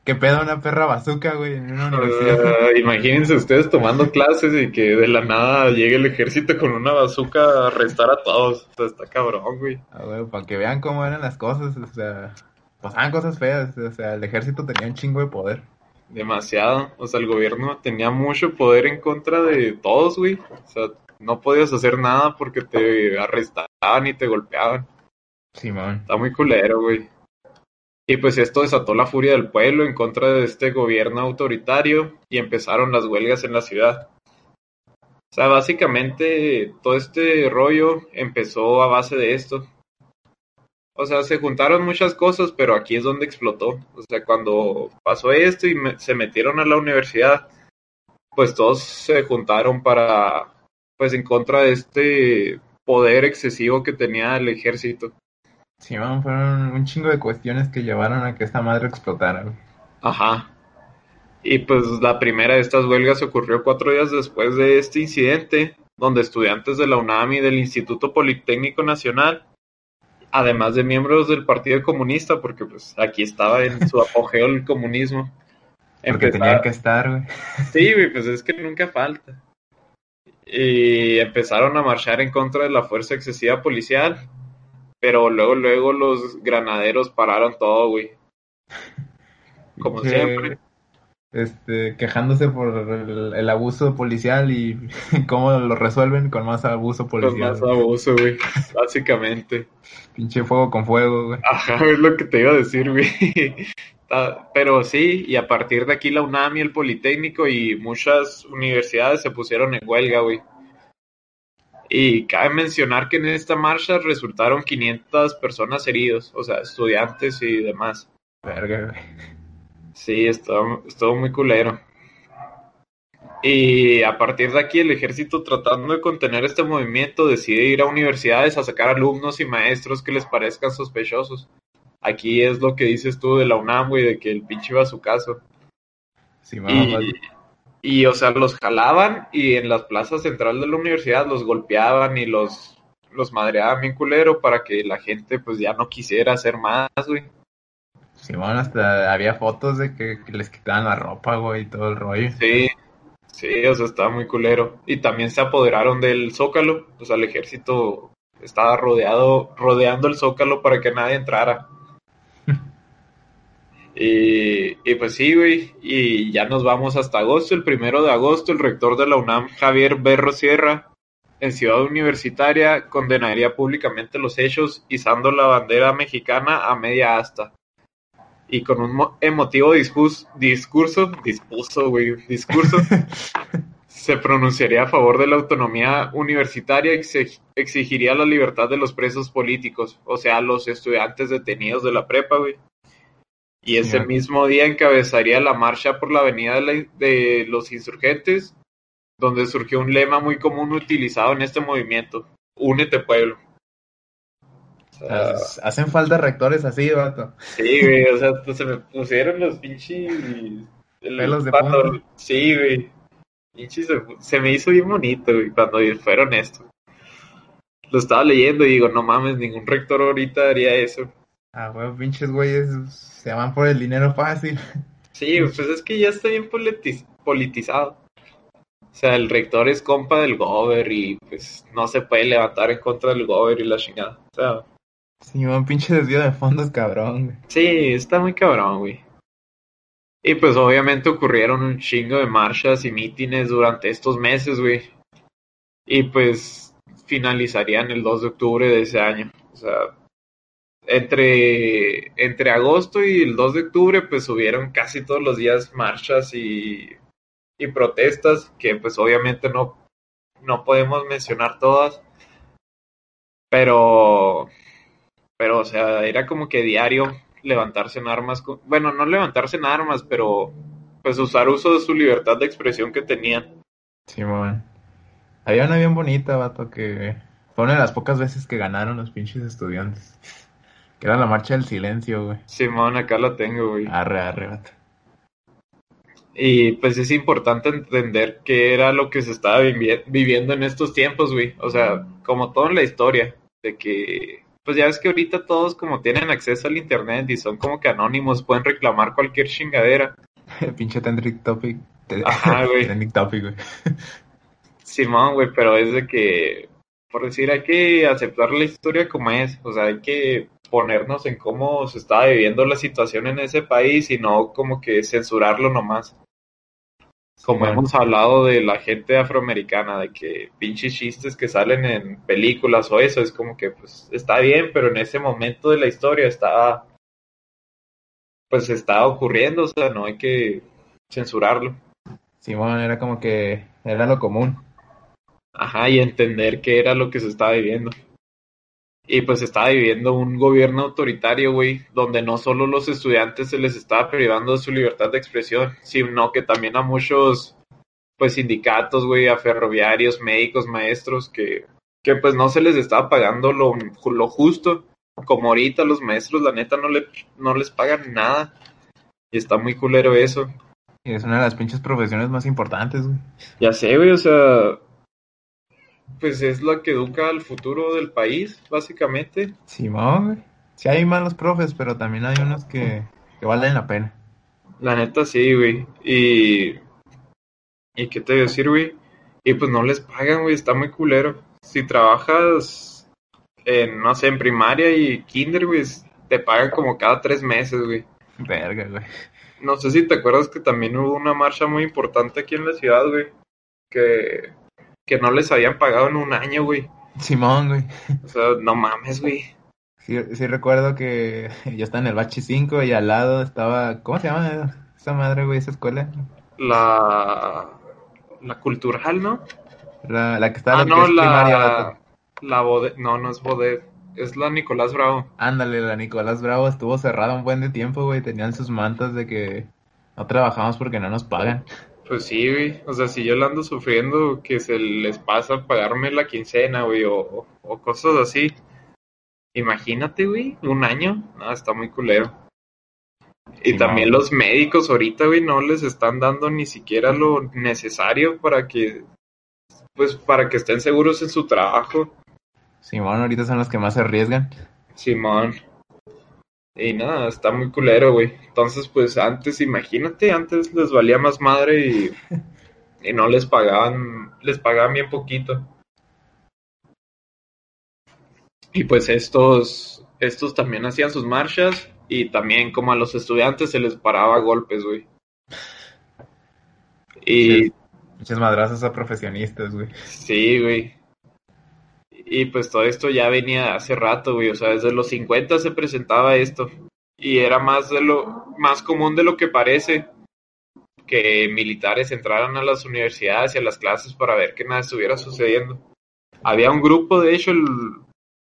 que pedo una perra bazooka, güey, en una universidad. Ah, imagínense ustedes tomando clases y que de la nada llegue el ejército con una bazooka a arrestar a todos. O sea, está cabrón, güey. Ah, güey, para que vean cómo eran las cosas, o sea, pasaban cosas feas. O sea, el ejército tenía un chingo de poder. Demasiado. O sea, el gobierno tenía mucho poder en contra de todos, güey. O sea, no podías hacer nada porque te arrestaban y te golpeaban. Simón. Está muy culero, güey. Y pues esto desató la furia del pueblo en contra de este gobierno autoritario y empezaron las huelgas en la ciudad. O sea, básicamente todo este rollo empezó a base de esto. O sea, se juntaron muchas cosas, pero aquí es donde explotó. O sea, cuando pasó esto y se metieron a la universidad, pues todos se juntaron para, pues en contra de este poder excesivo que tenía el ejército. Simón, fueron un chingo de cuestiones que llevaron a que esta madre explotara, güey. Ajá. Y pues la primera de estas huelgas ocurrió cuatro días después de este incidente, donde estudiantes de la UNAM y del Instituto Politécnico Nacional, además de miembros del Partido Comunista, porque pues aquí estaba en su apogeo el comunismo. Porque empezaron- tenían que estar, güey. Sí, güey, pues es que nunca falta. Y empezaron a marchar en contra de la fuerza excesiva policial, pero luego, luego los granaderos pararon todo, güey. Como Que, siempre. Este, quejándose por el, el abuso policial y cómo lo resuelven con más abuso Con policial. más abuso, güey. Básicamente. Pinche fuego con fuego, güey. Ajá, es lo que te iba a decir, güey. Ta- Pero sí, y a partir de aquí la UNAM y el Politécnico y muchas universidades se pusieron en huelga, güey. Y cabe mencionar que en esta marcha resultaron 500 personas heridos, o sea, estudiantes y demás. Verga, güey. Sí, estuvo, estuvo muy culero. Y a partir de aquí el ejército tratando de contener este movimiento decide ir a universidades a sacar alumnos y maestros que les parezcan sospechosos. Aquí es lo que dices tú de la UNAM, güey, de que el pinche iba a su caso. Y, güey. Y, o sea, los jalaban y en las plazas central de la universidad los golpeaban y los, los madreaban bien culero para que la gente pues ya no quisiera hacer más, güey. Simón, hasta había fotos de que, que les quitaban la ropa, güey, y todo el rollo. Sí, sí, o sea, estaba muy culero. Y también se apoderaron del Zócalo, o sea, el ejército estaba rodeado, rodeando el Zócalo para que nadie entrara. Y, y pues sí, güey, y ya nos vamos hasta agosto. El primero de agosto, el rector de la UNAM, Javier Berro Sierra, en Ciudad Universitaria, condenaría públicamente los hechos, izando la bandera mexicana a media asta. Y con un mo- emotivo discurso, dispuso, güey, discurso, se pronunciaría a favor de la autonomía universitaria y se exigiría la libertad de los presos políticos, o sea, los estudiantes detenidos de la prepa, güey. Y ese mismo día encabezaría la marcha por la avenida de, la- de los insurgentes, donde surgió un lema muy común utilizado en este movimiento, únete pueblo. O sea, Haz- Hacen falta rectores así, vato. Sí, güey, o sea, pues se me pusieron los pinches... el- Pelos de punta. Sí, güey. Pinches se, se me hizo bien bonito, güey, cuando fueron esto. Lo estaba leyendo y digo, no mames, ningún rector ahorita haría eso. Ah, güey, pinches güeyes se van por el dinero fácil. Sí, pues es que ya está bien politi- politizado. O sea, el rector es compa del gober y pues no se puede levantar en contra del gober y la chingada. O sea, Sí, un pinche desvío de fondos, cabrón, güey. sí, está muy cabrón, güey. Y pues obviamente ocurrieron un chingo de marchas y mítines durante estos meses, güey. Y pues finalizarían el 2 de octubre de ese año. O sea, entre, entre agosto y el 2 de octubre, pues hubieron casi todos los días marchas y, y protestas, que pues obviamente no, no podemos mencionar todas. Pero, pero, o sea, era como que diario levantarse en armas. Bueno, no levantarse en armas, pero pues usar uso de su libertad de expresión que tenían. Sí, bueno. Había una bien bonita, vato, que fue una de las pocas veces que ganaron los pinches estudiantes. Que era la marcha del silencio, güey. Simón, acá la tengo, güey. Arre, arre, vato. Y pues es importante entender qué era lo que se estaba vivi viviendo en estos tiempos, güey. O sea, como todo en la historia, de que, pues ya ves que ahorita todos como tienen acceso al internet y son como que anónimos, pueden reclamar cualquier chingadera. Pinche trending topic. Ajá, güey. trending topic, güey. Simón, güey, pero es de que, por decir, hay que aceptar la historia como es. O sea, hay que ponernos en cómo se estaba viviendo la situación en ese país y no como que censurarlo nomás. Como hemos hablado de la gente afroamericana, de que pinches chistes que salen en películas o eso, es como que pues está bien, pero en ese momento de la historia estaba, pues estaba ocurriendo, o sea, no hay que censurarlo. Simón era como que era lo común. Ajá, y entender qué era lo que se estaba viviendo. Y pues estaba viviendo un gobierno autoritario, güey, donde no solo los estudiantes se les estaba privando de su libertad de expresión, sino que también a muchos, pues sindicatos, güey, a ferroviarios, médicos, maestros, que, que pues no se les estaba pagando lo, lo justo. Como ahorita los maestros, la neta, no, le, no les pagan nada. Y está muy culero eso. Y es una de las pinches profesiones más importantes, güey. Ya sé, güey, o sea, pues es la que educa al futuro del país, básicamente. Simón, güey. Sí hay malos profes, pero también hay unos que, que valen la pena. La neta sí, güey. Y. ¿Y qué te voy a decir, güey? Y pues no les pagan, güey, está muy culero. Si trabajas en, no sé, en primaria y kinder, güey, te pagan como cada tres meses, güey. Verga, güey. No sé si te acuerdas que también hubo una marcha muy importante aquí en la ciudad, güey. Que, que no les habían pagado en un año, güey. Simón, güey. O sea, no mames, güey. Sí, sí recuerdo que yo estaba en el bachi 5 y al lado estaba... ¿Cómo se llama esa madre, güey, esa escuela? La. La cultural, ¿no? La, la que estaba Ah, que no, es primaria, la. vato. La Bode... No, no es Bodet. Es la Nicolás Bravo. Ándale, la Nicolás Bravo estuvo cerrada un buen de tiempo, güey. Tenían sus mantas de que no trabajamos porque no nos pagan. Pues sí, güey. O sea, si yo la ando sufriendo, que se les pasa pagarme la quincena, güey, o, o cosas así. Imagínate, güey, un año. No, está muy culero. Y también los médicos ahorita, güey, no les están dando ni siquiera lo necesario para que, pues, para que estén seguros en su trabajo. Simón, ahorita son los que más se arriesgan. Simón. Y nada, está muy culero, güey. Entonces, pues antes, imagínate, antes les valía más madre y, y no les pagaban, les pagaban bien poquito. Y pues estos, estos también hacían sus marchas y también como a los estudiantes se les paraba a golpes, güey. Y. Muchas madrazos a profesionistas, güey. Sí, güey. Y pues todo esto ya venía hace rato, güey. O sea, desde los 50 se presentaba esto. Y era más de lo más común de lo que parece que militares entraran a las universidades y a las clases para ver que nada estuviera sucediendo. Había un grupo, de hecho, el,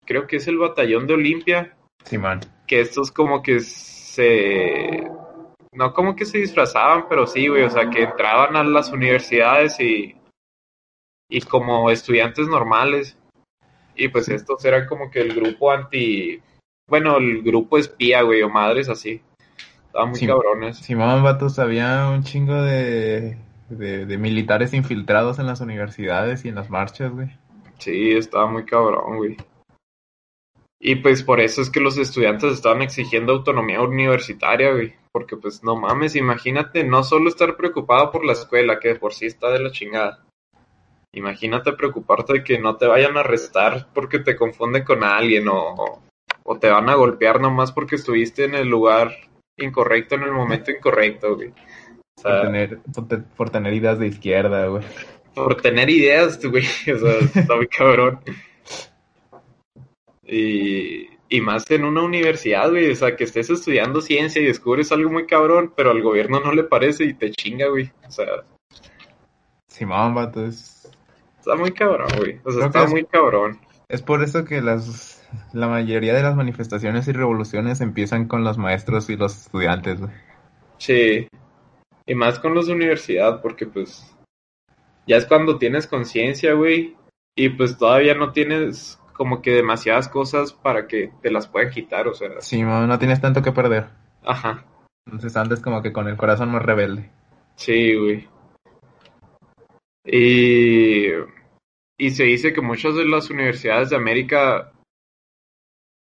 creo que es el batallón de Olimpia, Simón. que estos como que se no como que se disfrazaban, pero sí, güey, o sea, que entraban a las universidades y y como estudiantes normales. Y pues estos eran como que el grupo anti bueno, el grupo espía, güey, o madres así. Estaban muy Sí. cabrones. Simón, vatos, había un chingo de, de, de militares infiltrados en las universidades y en las marchas, güey. Sí, estaba muy cabrón, güey. Y pues por eso es que los estudiantes estaban exigiendo autonomía universitaria, güey. Porque pues no mames, imagínate no solo estar preocupado por la escuela, que de por sí está de la chingada. Imagínate preocuparte de que no te vayan a arrestar porque te confunden con alguien o, o te van a golpear nomás porque estuviste en el lugar incorrecto en el momento incorrecto, güey. O Por sea, tener, por, te- por tener ideas de izquierda, güey. por tener ideas, güey. O sea, está muy cabrón. Y, y más en una universidad, güey. O sea, que estés estudiando ciencia y descubres algo muy cabrón, pero al gobierno no le parece y te chinga, güey. O sea, Simón, vato, es, está muy cabrón, güey. O sea, está es- muy cabrón. es por eso que las, la mayoría de las manifestaciones y revoluciones empiezan con los maestros y los estudiantes, güey. Sí. Y más con los de universidad, porque pues ya es cuando tienes conciencia, güey, y pues todavía no tienes como que demasiadas cosas para que te las puedan quitar, o sea, Simón, no tienes tanto que perder. ajá, Entonces andas como que con el corazón más rebelde. sí, güey. Y, y se dice que muchas de las universidades de América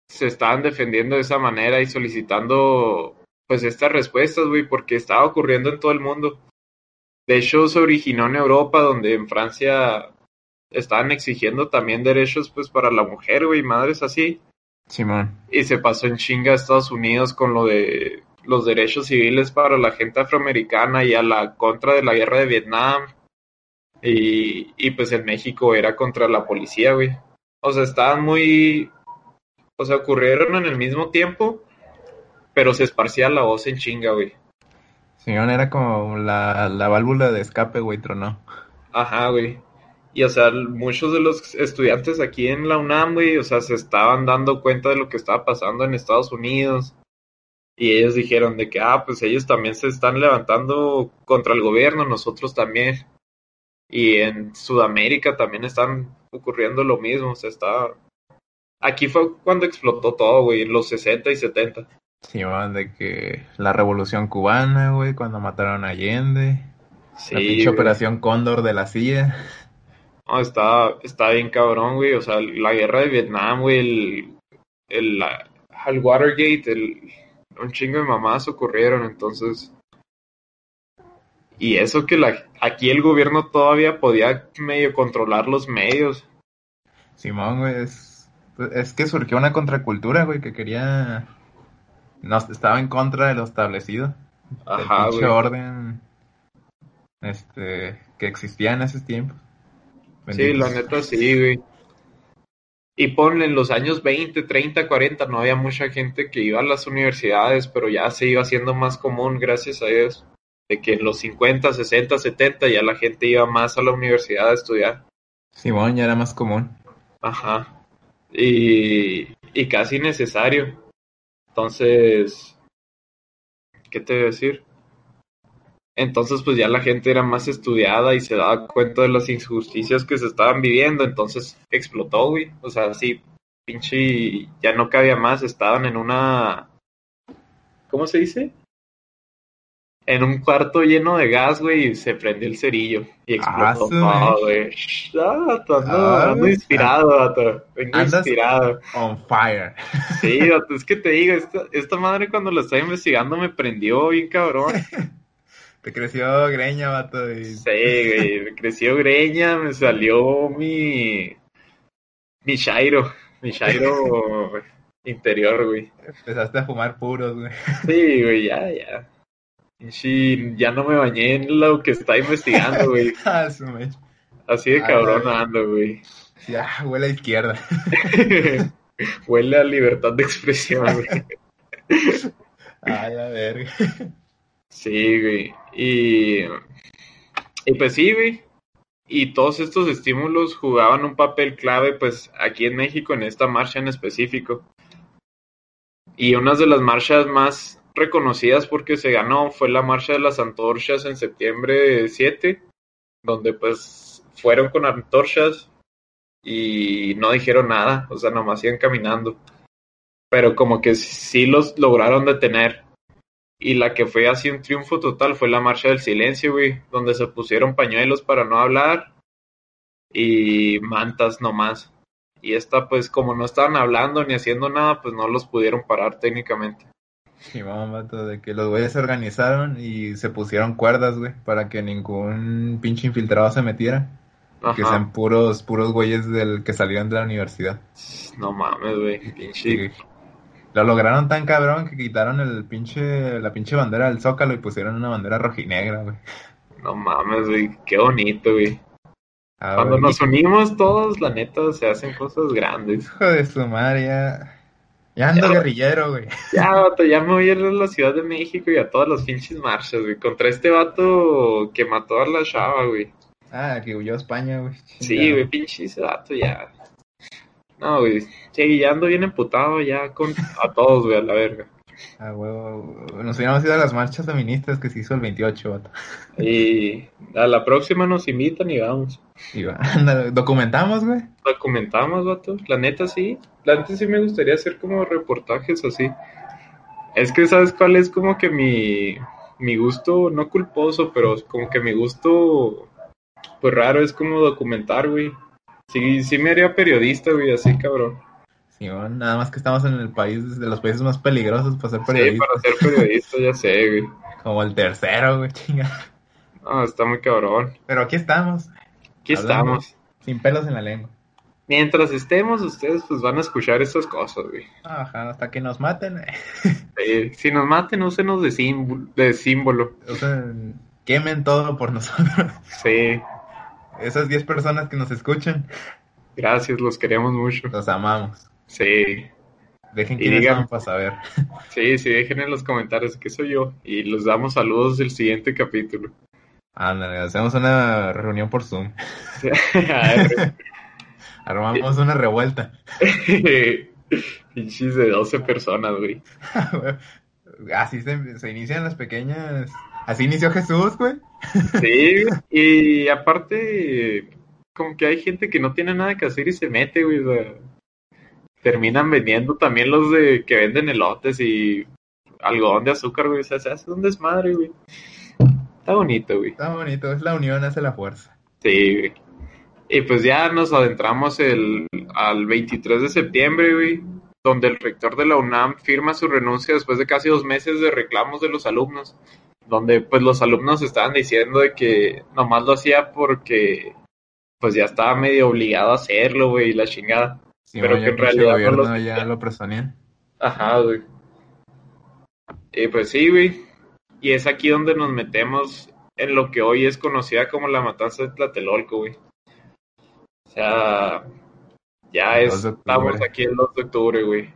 se estaban defendiendo de esa manera y solicitando pues estas respuestas, güey, porque estaba ocurriendo en todo el mundo. De hecho, se originó en Europa, donde en Francia estaban exigiendo también derechos pues para la mujer, güey, madres así. Simón. Y se pasó en chinga a Estados Unidos con lo de los derechos civiles para la gente afroamericana y a la contra de la guerra de Vietnam. Y, y pues en México era contra la policía, güey. O sea, estaban muy... O sea, ocurrieron en el mismo tiempo, pero se esparcía la voz en chinga, güey. Simón era como la, la válvula de escape, güey, tronó. Ajá, güey. Y o sea, muchos de los estudiantes aquí en la UNAM, güey, o sea, se estaban dando cuenta de lo que estaba pasando en Estados Unidos. Y ellos dijeron de que, ah, pues ellos también se están levantando contra el gobierno, nosotros también. Y en Sudamérica también están ocurriendo lo mismo, o sea, está... Aquí fue cuando explotó todo, güey, en los 60 y 70. Simón, de que la revolución cubana, güey, cuando mataron a Allende. Sí, la pinche operación Cóndor de la CIA. No, está, está bien cabrón, güey. O sea, la guerra de Vietnam, güey, el, el, el Watergate, el, un chingo de mamás ocurrieron, entonces. Y eso que la, aquí el gobierno todavía podía medio controlar los medios. Simón, güey, es, es que surgió una contracultura, güey, que quería... No, estaba en contra de lo establecido. Ajá, güey. orden este, que existía en esos tiempos. Sí, la neta sí, güey. Y ponle en los años 20, 30, 40, no había mucha gente que iba a las universidades, pero ya se iba haciendo más común, gracias a Dios, de que en los 50, 60, 70 ya la gente iba más a la universidad a estudiar. Simón ya era más común. Ajá. Y, y casi necesario. Entonces, ¿qué te voy a decir? Entonces, pues ya la gente era más estudiada y se daba cuenta de las injusticias que se estaban viviendo, entonces explotó, güey. O sea, sí, pinche, ya no cabía más, estaban en una, ¿cómo se dice? En un cuarto lleno de gas, güey, y se prendió el cerillo y Ah, explotó su todo, güey. Ah, ando, Ah, inspirado, vato. Vengo inspirado. On fire. Sí, vato, es que te digo, esta, esta madre cuando la estaba investigando me prendió bien cabrón. Te creció greña, vato. Y... Sí, güey, me creció greña, me salió mi. Mi Shairo, mi Shairo interior, güey. Empezaste a fumar puros, güey. Sí, güey, ya, ya. Sí, ya no me bañé en lo que está investigando, güey. Ah. Así de Ah, cabrón ando, güey. Ya, huele a izquierda. Huele a libertad de expresión, güey. Ay, a ver. Sí, güey. Y, y pues sí, güey. Y todos estos estímulos jugaban un papel clave, pues aquí en México, en esta marcha en específico. Y una de las marchas más reconocidas porque se ganó fue la marcha de las antorchas en septiembre 7, donde pues fueron con antorchas y no dijeron nada, o sea, nomás iban caminando. Pero como que sí los lograron detener. Y la que fue así un triunfo total fue la marcha del silencio, güey, donde se pusieron pañuelos para no hablar y mantas nomás. Y esta, pues, como no estaban hablando ni haciendo nada, pues no los pudieron parar técnicamente. Simón, vato, de que los güeyes se organizaron y se pusieron cuerdas, güey, para que ningún pinche infiltrado se metiera. Que Ajá. sean puros, puros güeyes del que salieron de la universidad. No mames, güey, pinche Sí, Lo lograron tan cabrón que quitaron el pinche, la pinche bandera del Zócalo y pusieron una bandera rojinegra, güey. No mames, güey, qué bonito, güey. Ah, Cuando güey. nos unimos todos, la neta, se hacen cosas grandes. Hijo de su madre, ya. Ya ando Ya. guerrillero, güey. Ya, vato, ya me voy a ir a la Ciudad de México y a todas las pinches marchas, güey. Contra este vato que mató a la chava, güey. Ah, que huyó a España, güey. Sí, güey, pinche ese vato ya. No, güey. Sí, ya ando bien emputado ya con a todos, güey, a la verga. Ah, huevo. Nos hubiéramos ido a las marchas feministas que se hizo el 28, vato. Y a la próxima nos invitan y vamos. Y va, documentamos, güey. Documentamos, vato. La neta sí. La neta sí me gustaría hacer como reportajes así. Es que, ¿sabes cuál es como que mi, mi gusto, no culposo, pero como que mi gusto, pues raro, es como documentar, güey. Sí, sí me haría periodista, güey, así cabrón. Sí, nada más que estamos en el país, de los países más peligrosos para ser Sí, periodista. para ser periodista, ya sé, güey. Como el tercero, güey, chinga. No, está muy cabrón. Pero aquí estamos, Aquí estamos. sin pelos en la lengua. Mientras estemos, ustedes pues van a escuchar estas cosas, güey. Ajá, hasta que nos maten. Sí, si nos maten, úsenos de símbolo. De símbolo. O sea, quemen todo por nosotros. Sí, Esas 10 personas que nos escuchan, gracias, los queremos mucho. los amamos. Sí, Dejen quiénes digan- para saber. sí, sí, dejen en los comentarios que soy yo. Y les damos saludos del siguiente capítulo. Ándale, hacemos una reunión por Zoom. A ver, Armamos una revuelta. Pinches de 12 personas, güey. Así se, se inician las pequeñas. Así inició Jesús, güey. Sí, y aparte, como que hay gente que no tiene nada que hacer y se mete, güey. o sea, terminan vendiendo también los de que venden elotes y algodón de azúcar, güey. O sea, se hace un desmadre, güey. Está bonito, güey. Está bonito, es la unión, hace la fuerza. Sí, güey. Y pues ya nos adentramos el, al 23 de septiembre, güey, donde el rector de la UNAM firma su renuncia después de casi dos meses de reclamos de los alumnos, donde pues los alumnos estaban diciendo de que nomás lo hacía porque pues ya estaba medio obligado a hacerlo, güey, y la chingada. Sí, Pero que en realidad no gobierno los- ya lo presonían. Ajá, güey. Y pues sí, güey. Y es aquí donde nos metemos en lo que hoy es conocida como la matanza de Tlatelolco, güey. O sea, ya es, 2 de octubre. estamos aquí el 2 de octubre, güey.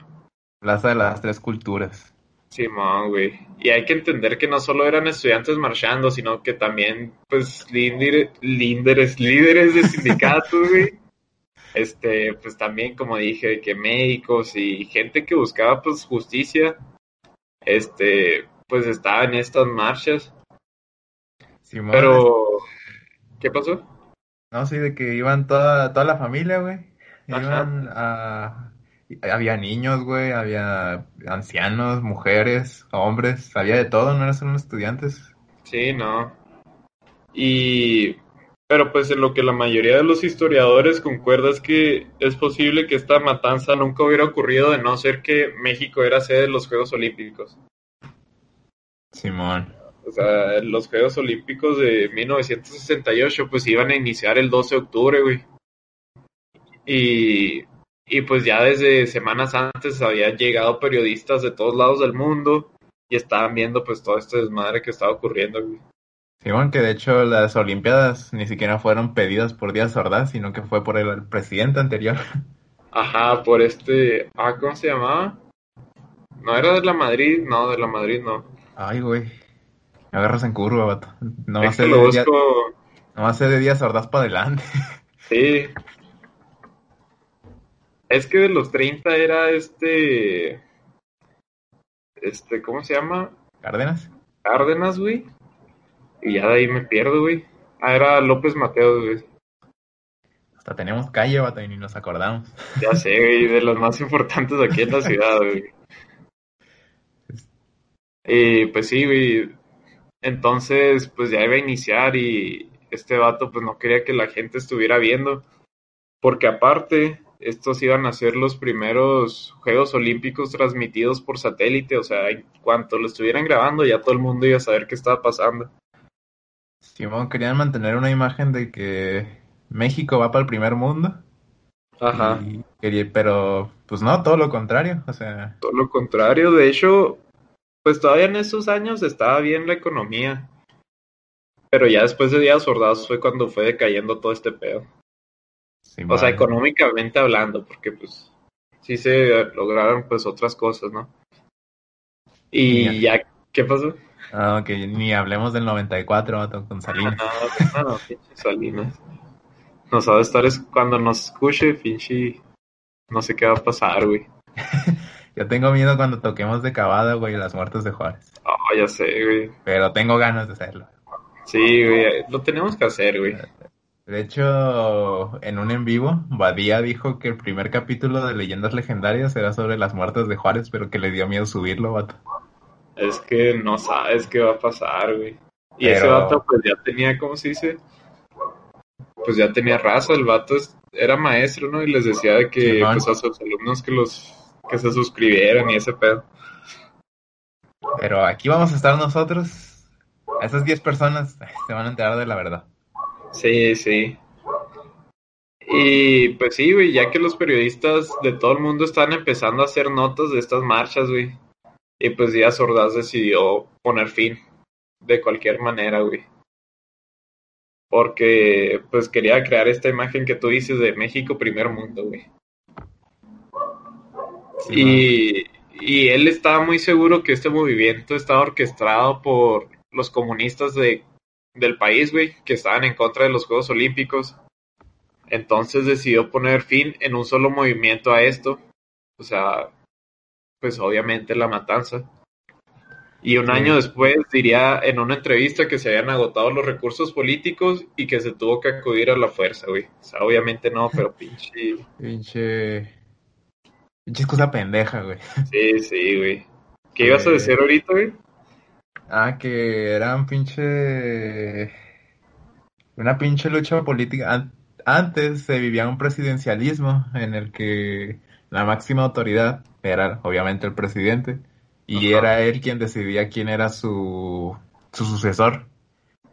Plaza de las Tres Culturas. Simón, güey. Y hay que entender que no solo eran estudiantes marchando, sino que también, pues, líder- líderes, líderes de sindicatos, güey. Este, pues también, como dije, que médicos y gente que buscaba, pues, justicia, este, pues, estaba en estas marchas. Simón, Pero, ¿qué pasó? No, sí, de que iban toda, toda la familia, güey. Iban a... Había niños, güey, había ancianos, mujeres, hombres, había de todo, no eran solo estudiantes. Sí, no. Y, pero pues en lo que la mayoría de los historiadores concuerda es que es posible que esta matanza nunca hubiera ocurrido de no ser que México era sede de los Juegos Olímpicos. Simón. O sea, los Juegos Olímpicos de 1968 pues iban a iniciar el 12 de octubre, güey. Y, y pues ya desde semanas antes habían llegado periodistas de todos lados del mundo y estaban viendo pues todo este desmadre que estaba ocurriendo, güey. Simón, que de hecho las Olimpiadas ni siquiera fueron pedidas por Díaz Ordaz, sino que fue por el presidente anterior. Ajá, por este. Ah, ¿cómo se llamaba? No era de la Madrid, no, de la Madrid no. Ay, güey. Me agarras en curva, vato. No va a ser de, Díaz- no va a ser de Díaz Ordaz para adelante. Sí. Es que de los 30 era este. Este, ¿cómo se llama? Cárdenas. Cárdenas, güey. Y ya de ahí me pierdo, güey. Ah, era López Mateos, güey. Hasta tenemos calle, vato, y ni nos acordamos. Ya sé, güey, de las más importantes aquí en la ciudad, güey. Y pues sí, güey. Entonces, pues ya iba a iniciar y este vato pues no quería que la gente estuviera viendo. Porque aparte, estos iban a ser los primeros Juegos Olímpicos transmitidos por satélite. O sea, en cuanto lo estuvieran grabando, ya todo el mundo iba a saber qué estaba pasando. Simón, querían mantener una imagen de que México va para el primer mundo, Ajá. Y quería, pero, pues no, todo lo contrario. O sea, Todo lo contrario, de hecho, pues todavía en esos años estaba bien la economía. Pero ya después de Díaz Ordaz fue cuando fue decayendo todo este pedo. sí, O sea, económicamente hablando, porque pues sí se lograron pues otras cosas, ¿no? Y ya, ¿qué pasó? Ah, que ni hablemos del 94, vato, con Salinas. No, no, pinche Salinas. Nos va a estar es- cuando nos escuche, pinche. No sé qué va a pasar, güey. Yo tengo miedo cuando toquemos de cavada, güey, las muertes de Juárez. Ah, ya sé, güey. Pero tengo ganas de hacerlo. Sí, güey. Lo tenemos que hacer, güey. De hecho, en un en vivo, Badía dijo que el primer capítulo de Leyendas Legendarias era sobre las muertes de Juárez, pero que le dio miedo subirlo, vato. Es que no sabes qué va a pasar, güey. Y Pero- ese vato, pues ya tenía, ¿cómo se dice? Pues ya tenía raza. El vato es- era maestro, ¿no? Y les decía de que, pues a sus alumnos que los. que se suscribieran y ese pedo. Pero aquí vamos a estar nosotros. Esas 10 personas se van a enterar de la verdad. Sí, sí. Y pues sí, güey, ya que los periodistas de todo el mundo están empezando a hacer notas de estas marchas, güey. Y pues Díaz Ordaz decidió poner fin de cualquier manera, güey. Porque pues quería crear esta imagen que tú dices de México primer mundo, güey. Sí, Y, y él estaba muy seguro que este movimiento estaba orquestado por los comunistas de, del país, güey, que estaban en contra de los Juegos Olímpicos. Entonces decidió poner fin en un solo movimiento a esto. O sea, pues obviamente la matanza. Y un año después diría en una entrevista que se habían agotado los recursos políticos y que se tuvo que acudir a la fuerza, güey. O sea, obviamente no, pero pinche... Pinche. Pinche excusa pendeja, güey. Sí, sí, güey. ¿Qué ibas a Eh, decir ahorita, güey? Ah, que era un pinche. Una pinche lucha política. An- Antes se vivía un presidencialismo en el que la máxima autoridad era obviamente el presidente y Ajá. era él quien decidía quién era su, su sucesor.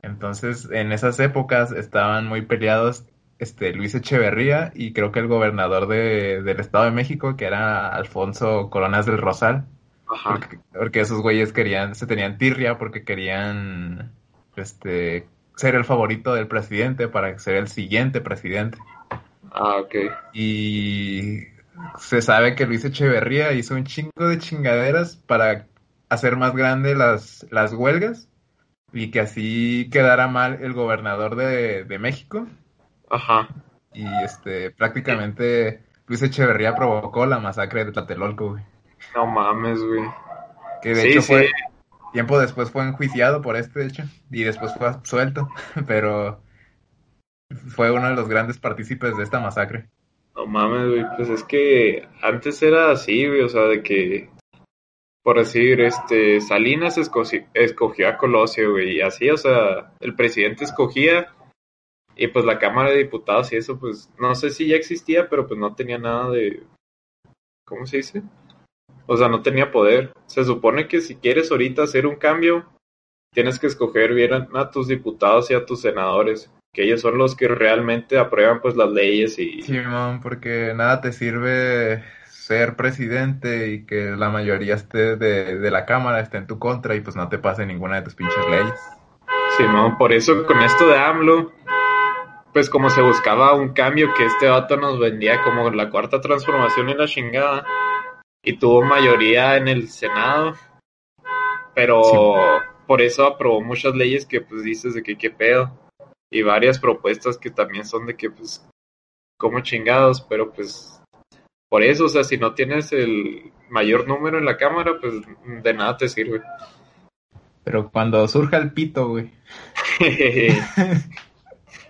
Entonces, en esas épocas estaban muy peleados este Luis Echeverría y creo que el gobernador de- del Estado de México, que era Alfonso Coronas del Rosal. Ajá. Porque, porque esos güeyes querían, se tenían tirria porque querían este ser el favorito del presidente para ser el siguiente presidente. Ah, ok. Y se sabe que Luis Echeverría hizo un chingo de chingaderas para hacer más grande las, las huelgas y que así quedara mal el gobernador de, de México. Ajá. Y este prácticamente Luis Echeverría provocó la masacre de Tlatelolco, güey. No mames, güey. Que de Sí, hecho sí. fue tiempo después fue enjuiciado por este hecho y después fue absuelto, pero fue uno de los grandes partícipes de esta masacre. No mames, güey. Pues es que antes era así, güey. O sea, de que, por decir, este, Salinas escogi- escogió a Colosio, güey. Y así, o sea, el presidente escogía. Y pues la Cámara de Diputados y eso, pues, no sé si ya existía, pero pues no tenía nada de. ¿Cómo se dice? O sea, no tenía poder. Se supone que si quieres ahorita hacer un cambio, tienes que escoger bien a tus diputados y a tus senadores. Que ellos son los que realmente aprueban pues las leyes y... Simón, porque nada te sirve ser presidente y que la mayoría esté de, de la Cámara esté en tu contra y pues no te pase ninguna de tus pinches leyes. Simón, por eso con esto de AMLO, pues como se buscaba un cambio que este vato nos vendía como la cuarta transformación en la chingada y tuvo mayoría en el Senado, pero Sí. por eso aprobó muchas leyes que pues dices de que qué pedo y varias propuestas que también son de que pues como chingados, pero pues por eso, o sea, si no tienes el mayor número en la cámara, pues de nada te sirve. Pero cuando surja el pito, güey.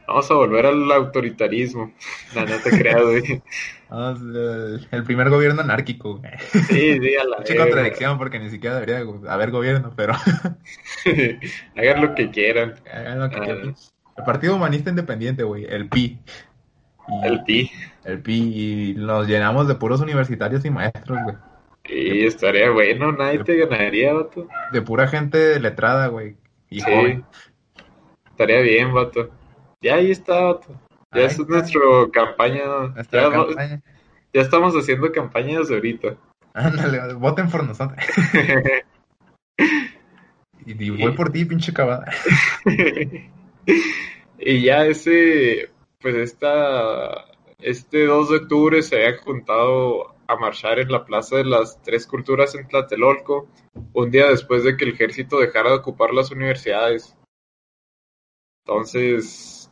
Vamos a volver al autoritarismo. No, no te creas, güey. vamos, el, el primer gobierno anárquico, güey. Sí, sí, a la Mucha contradicción porque ni siquiera debería de haber gobierno, pero Hagan lo que quieran. hagan lo que Ah. quieran. El Partido Humanista Independiente, güey, el PI. Y- El pi. El PI, y nos llenamos de puros universitarios y maestros, güey. Y estaría bueno, nadie te ganaría, vato. De pura gente letrada, güey. Y Sí. joven. Estaría bien, vato. Ya ahí está, vato. Ya es nuestra campaña. Nuestra ya, campaña. ya estamos haciendo campañas ahorita. Ándale, voten por nosotros. Y, y voy por ti, pinche cabada. y ya ese, pues esta, este 2 de octubre se habían juntado a marchar en la Plaza de las Tres Culturas en Tlatelolco, un día después de que el ejército dejara de ocupar las universidades. Entonces,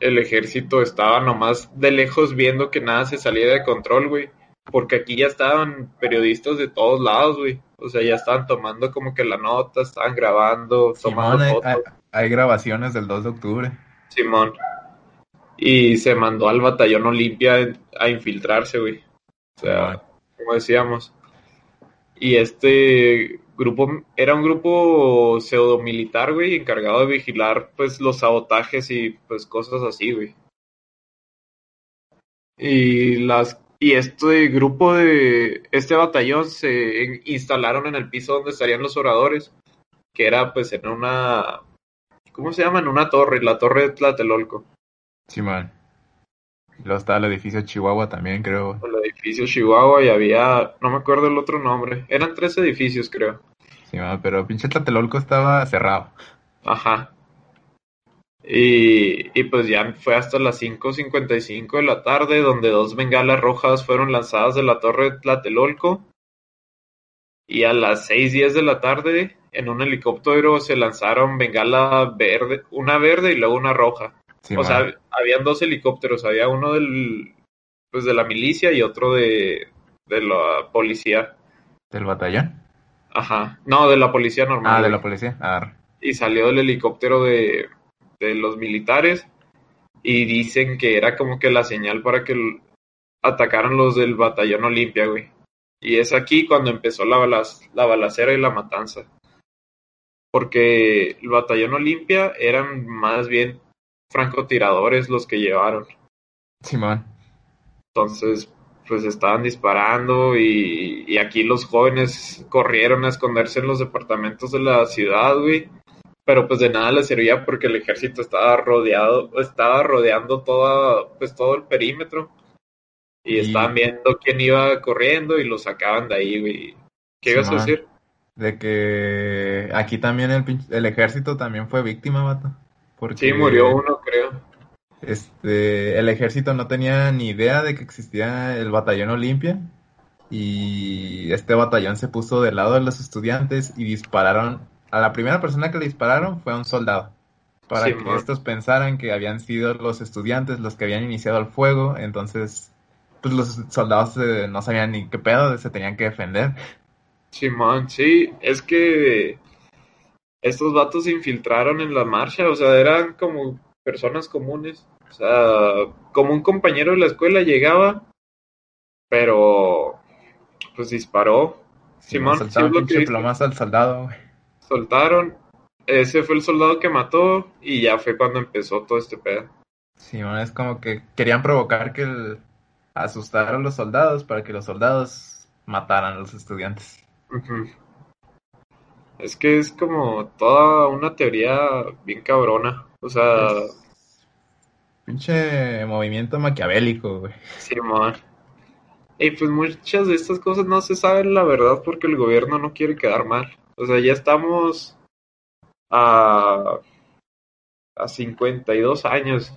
el ejército estaba nomás de lejos viendo que nada se salía de control, güey. Porque aquí ya estaban periodistas de todos lados, güey. O sea, ya estaban tomando como que la nota, estaban grabando, tomando Simón, hay, fotos. Hay- grabaciones del 2 de octubre. Simón. Y se mandó al batallón Olimpia a infiltrarse, güey. O sea, Simón. como decíamos. Y este grupo era un grupo pseudomilitar, güey, encargado de vigilar, pues, los sabotajes y, pues, cosas así, güey. Y las y este grupo de este batallón se instalaron en el piso donde estarían los oradores, que era, pues, en una ¿cómo se llama? En una torre, la torre de Tlatelolco. Simón. Y luego estaba el edificio Chihuahua también, creo. el edificio Chihuahua y había, no me acuerdo el otro nombre, eran tres edificios creo. Simón, pero pinche Tlatelolco estaba cerrado. Ajá. Y, y pues ya fue hasta las 5.55 de la tarde donde dos bengalas rojas fueron lanzadas de la torre de Tlatelolco. Y a las 6.10 de la tarde en un helicóptero se lanzaron bengala verde, una verde y luego una roja. O sea, habían dos helicópteros, había uno del pues de la milicia y otro de, de la policía. ¿Del batallón? Ajá. No, de la policía normal. Ah, de la policía. Ah, Y salió del helicóptero de, de los militares y dicen que era como que la señal para que atacaran los del batallón Olimpia, güey. Y es aquí cuando empezó la, balaz- la balacera y la matanza. Porque el batallón Olimpia eran más bien francotiradores los que llevaron. Simón. Entonces, pues estaban disparando y, y aquí los jóvenes corrieron a esconderse en los departamentos de la ciudad, güey. Pero pues de nada les servía porque el ejército estaba rodeado, estaba rodeando toda, pues todo el perímetro. Y, Y- estaban viendo quién iba corriendo y lo sacaban de ahí, güey. ¿Qué ibas a decir? De que aquí también el, el ejército también fue víctima, vato. Porque Sí, murió uno, creo. Este, el ejército no tenía ni idea de que existía el batallón Olimpia y este batallón se puso del lado de los estudiantes y dispararon. A la primera persona que le dispararon fue a un soldado para Sí, que man. estos pensaran que habían sido los estudiantes los que habían iniciado el fuego. Entonces, pues los soldados eh, no sabían ni qué pedo, se tenían que defender. Simón, sí, es que estos vatos se infiltraron en la marcha, o sea, eran como personas comunes, o sea, como un compañero de la escuela llegaba, pero pues disparó. Simón, sí es lo que al soldado, güey. soltaron, ese fue el soldado que mató y ya fue cuando empezó todo este pedo. Simón, es como que querían provocar que el... asustar a los soldados para que los soldados mataran a los estudiantes. Ujú. Es que es como toda una teoría bien cabrona, o sea, Es- Pinche movimiento maquiavélico, güey. Simón. Y pues muchas de estas cosas no se saben la verdad porque el gobierno no quiere quedar mal. O sea, ya estamos a, a 52 años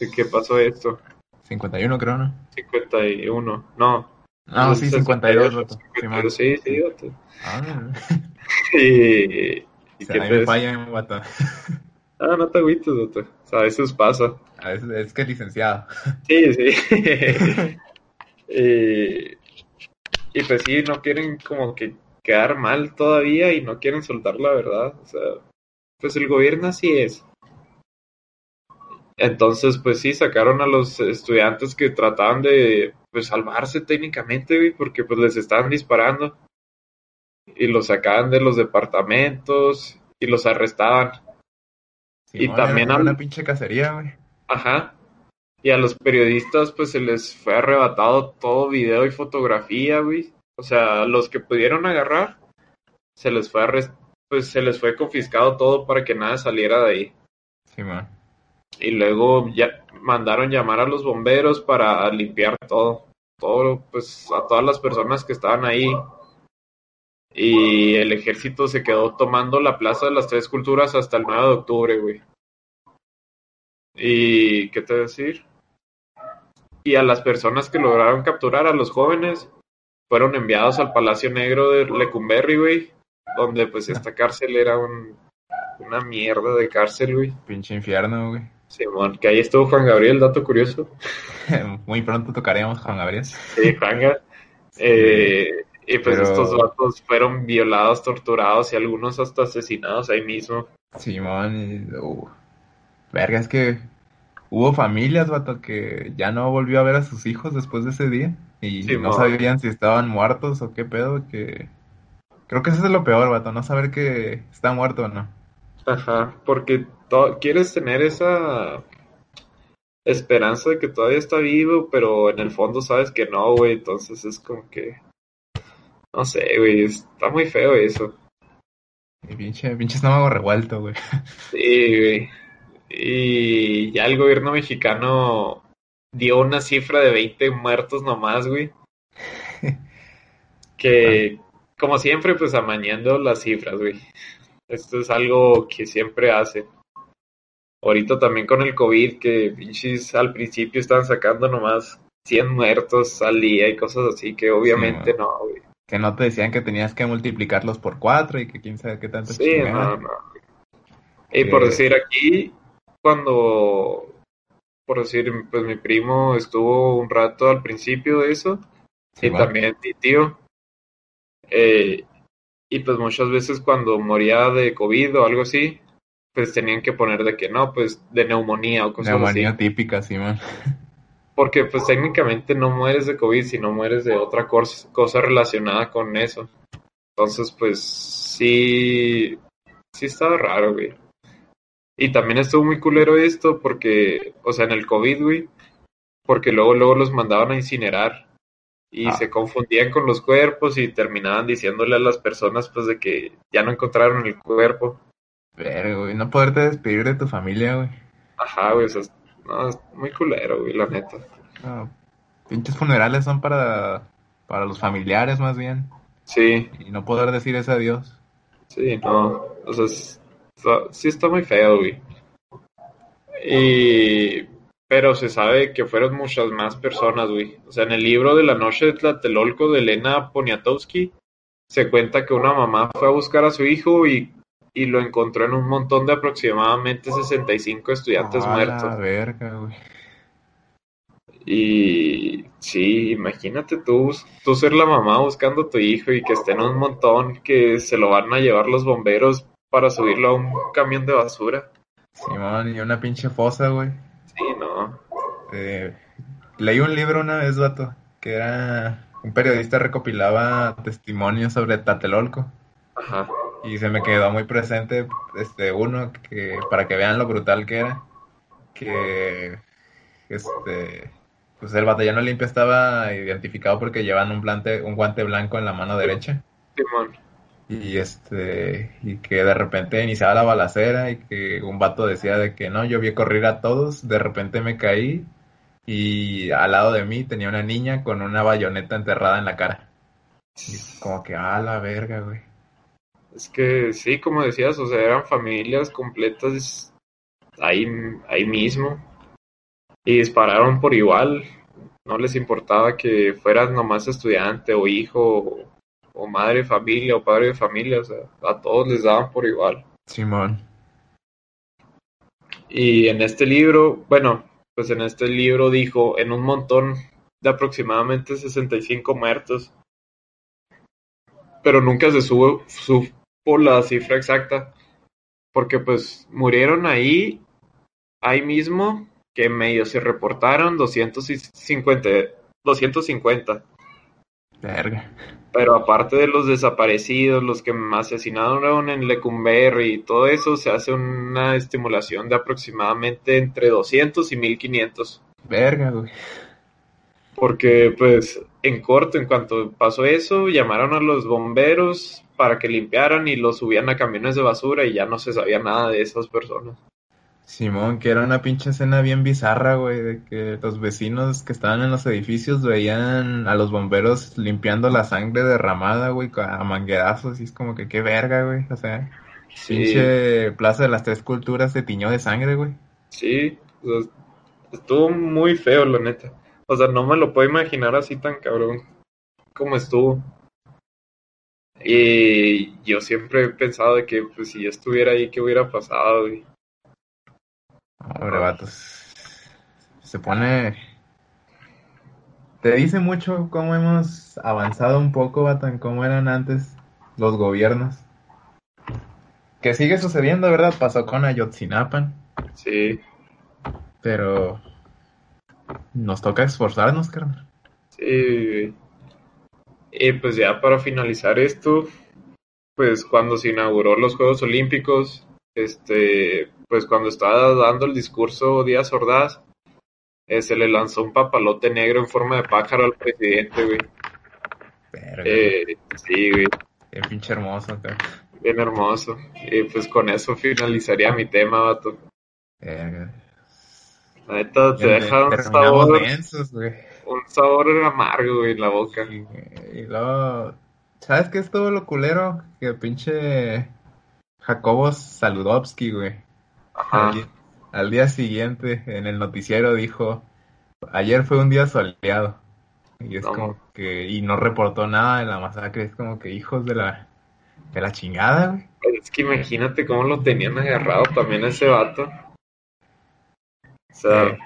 de que pasó esto. 51 creo, ¿no? 51, no. Ah, el sí, 52, vato. 52, Simón. sí, sí, vato. Ah, Y, y mí me pedo. fallan, vato. Ah, no te agüites, vato. O sea, a veces pasa. A veces es que licenciado. Sí, sí. Eh, y pues sí, no quieren como que quedar mal todavía y no quieren soltar la verdad. O sea, pues el gobierno así es. Entonces, pues sí, sacaron a los estudiantes que trataban de pues salvarse técnicamente, güey, porque pues les estaban disparando. Y los sacaban de los departamentos y los arrestaban. Simón, también al- una pinche cacería, güey. Ajá. Y a los periodistas pues se les fue arrebatado todo video y fotografía, güey. O sea, los que pudieron agarrar se les fue arrest- pues se les fue confiscado todo para que nada saliera de ahí. Simón. Y luego ya mandaron llamar a los bomberos para limpiar todo, todo, pues a todas las personas que estaban ahí. Y el ejército se quedó tomando la Plaza de las Tres Culturas hasta el 9 de octubre, güey. ¿Y qué te decir? Y a las personas que lograron capturar, a los jóvenes, fueron enviados al Palacio Negro de Lecumberri, güey, donde pues esta cárcel era un, una mierda de cárcel, güey. Pinche infierno, güey. Simón, que ahí estuvo Juan Gabriel, dato curioso. Muy pronto tocaremos Juan Gabriel. Sí, Juanga. Eh, y pues Pero- estos vatos fueron violados, torturados y algunos hasta asesinados ahí mismo. Simón, y, uh, verga, es que hubo familias, vato, que ya no volvió a ver a sus hijos después de ese día y no sabían si estaban muertos o qué pedo, que creo que eso es lo peor, vato, no saber que está muerto o no. Ajá, porque quieres tener esa esperanza de que todavía está vivo, pero en el fondo sabes que no, güey, entonces es como que... No sé, güey, está muy feo eso. Y pinche, pinche estómago revuelto, güey. Sí, güey. Y ya el gobierno mexicano dio una cifra de 20 muertos nomás, güey. Que, como siempre, pues amañando las cifras, güey. Esto es algo que siempre hace. Ahorita también con el COVID, que pinches al principio estaban sacando nomás 100 muertos al día y cosas así, que obviamente Sí, no, güey. Que no te decían que tenías que multiplicarlos por cuatro y que quién sabe qué tanto Sí, no, no. Y por decir aquí, cuando, por decir, pues mi primo estuvo un rato al principio de eso, y también mi tío, eh, y pues muchas veces cuando moría de COVID o algo así, pues tenían que poner de que no, pues de neumonía o cosas Neumonía así. típica, Simón. Porque pues técnicamente no mueres de COVID, sino mueres de otra cosa, cosa relacionada con eso. Entonces, pues sí, sí estaba raro, güey. Y también estuvo muy culero esto porque, o sea, en el COVID, güey, porque luego, luego los mandaban a incinerar y Ah. se confundían con los cuerpos y terminaban diciéndole a las personas, pues, de que ya no encontraron el cuerpo. Verga, güey, no poderte despedir de tu familia, güey. Ajá, güey, o sea, no, es muy culero, güey, la neta. No, pinches funerales son para, para los familiares más bien. Sí, Y no poder decir ese adiós. Sí, no, o sea, es- está- sí está muy feo, güey. Y, pero se sabe que fueron muchas más personas, güey. O sea, en el libro de la noche de Tlatelolco de Elena Poniatowski, se cuenta que una mamá fue a buscar a su hijo y, y lo encontró en un montón de aproximadamente 65 estudiantes A muertos. la verga, güey. Y sí, imagínate tú, tú ser la mamá buscando a tu hijo y que estén un montón que se lo van a llevar los bomberos para subirlo a un camión de basura. Simón, y una pinche fosa, güey. Sí, no. Eh, leí un libro una vez, vato, que era un periodista recopilaba testimonios sobre Tlatelolco. Ajá. Y se me quedó muy presente este uno que para que vean lo brutal que era. Que este pues el batallón Olimpia estaba identificado porque llevan un plante, un guante blanco en la mano derecha. Simón. Y este, y que de repente iniciaba la balacera y que un vato decía de que no, yo vi correr a todos, de repente me caí y al lado de mí tenía una niña con una bayoneta enterrada en la cara. Y como que, ah, la verga, güey. Es que sí, como decías, o sea, eran familias completas ahí, ahí mismo. Y dispararon por igual. No les importaba que fueras nomás estudiante o hijo o, madre de familia o padre de familia. O sea, a todos les daban por igual. Simón. Y en este libro, bueno, pues en este libro dijo en un montón de aproximadamente 65 muertos. Pero nunca se supo, supo la cifra exacta. Porque pues murieron ahí, ahí mismo, que medio se reportaron 250, 250. Verga. Pero aparte de los desaparecidos, los que asesinaron en Lecumberri y todo eso, se hace una estimulación de aproximadamente entre 200 y 1500. Verga, güey. Porque, pues, en corto, en cuanto pasó eso, llamaron a los bomberos para que limpiaran y los subían a camiones de basura y ya no se sabía nada de esas personas. Simón, que era una pinche escena bien bizarra, güey, de que los vecinos que estaban en los edificios veían a los bomberos limpiando la sangre derramada, güey, a manguerazos, y es como que qué verga, güey, o sea, Sí, pinche Plaza de las Tres Culturas se tiñó de sangre, güey. sí, sea, estuvo muy feo, la neta. O sea, no me lo puedo imaginar así tan cabrón como estuvo. Y yo siempre he pensado de que, pues, si yo estuviera ahí, ¿qué hubiera pasado, güey? Hombre, vatos, se pone... Te dice mucho cómo hemos avanzado un poco, vato, en cómo eran antes los gobiernos. Que sigue sucediendo, ¿verdad? Pasó con Ayotzinapan. Sí, Pero nos toca esforzarnos, carnal. sí. Y pues ya para finalizar esto, pues cuando se inauguró los Juegos Olímpicos, este, pues cuando estaba dando el discurso Díaz Ordaz, eh, se le lanzó un papalote negro en forma de pájaro al presidente, güey. Eh, sí, güey, qué pinche hermoso, cabrón. bien hermoso. Y pues con eso finalizaría mi tema, vato. Verga. La neta te deja un sabor, densos, güey. un sabor amargo, güey, en la boca. Y, y luego, ¿sabes qué es todo lo culero? Que pinche Jacobo Saludowski, güey. Al, día, al día siguiente, en el noticiero dijo, ayer fue un día soleado. Y es No. como que, y no reportó nada de la masacre, es como que hijos de la, de la chingada, güey. Es que imagínate cómo lo tenían agarrado también a ese vato. O sea, Sí.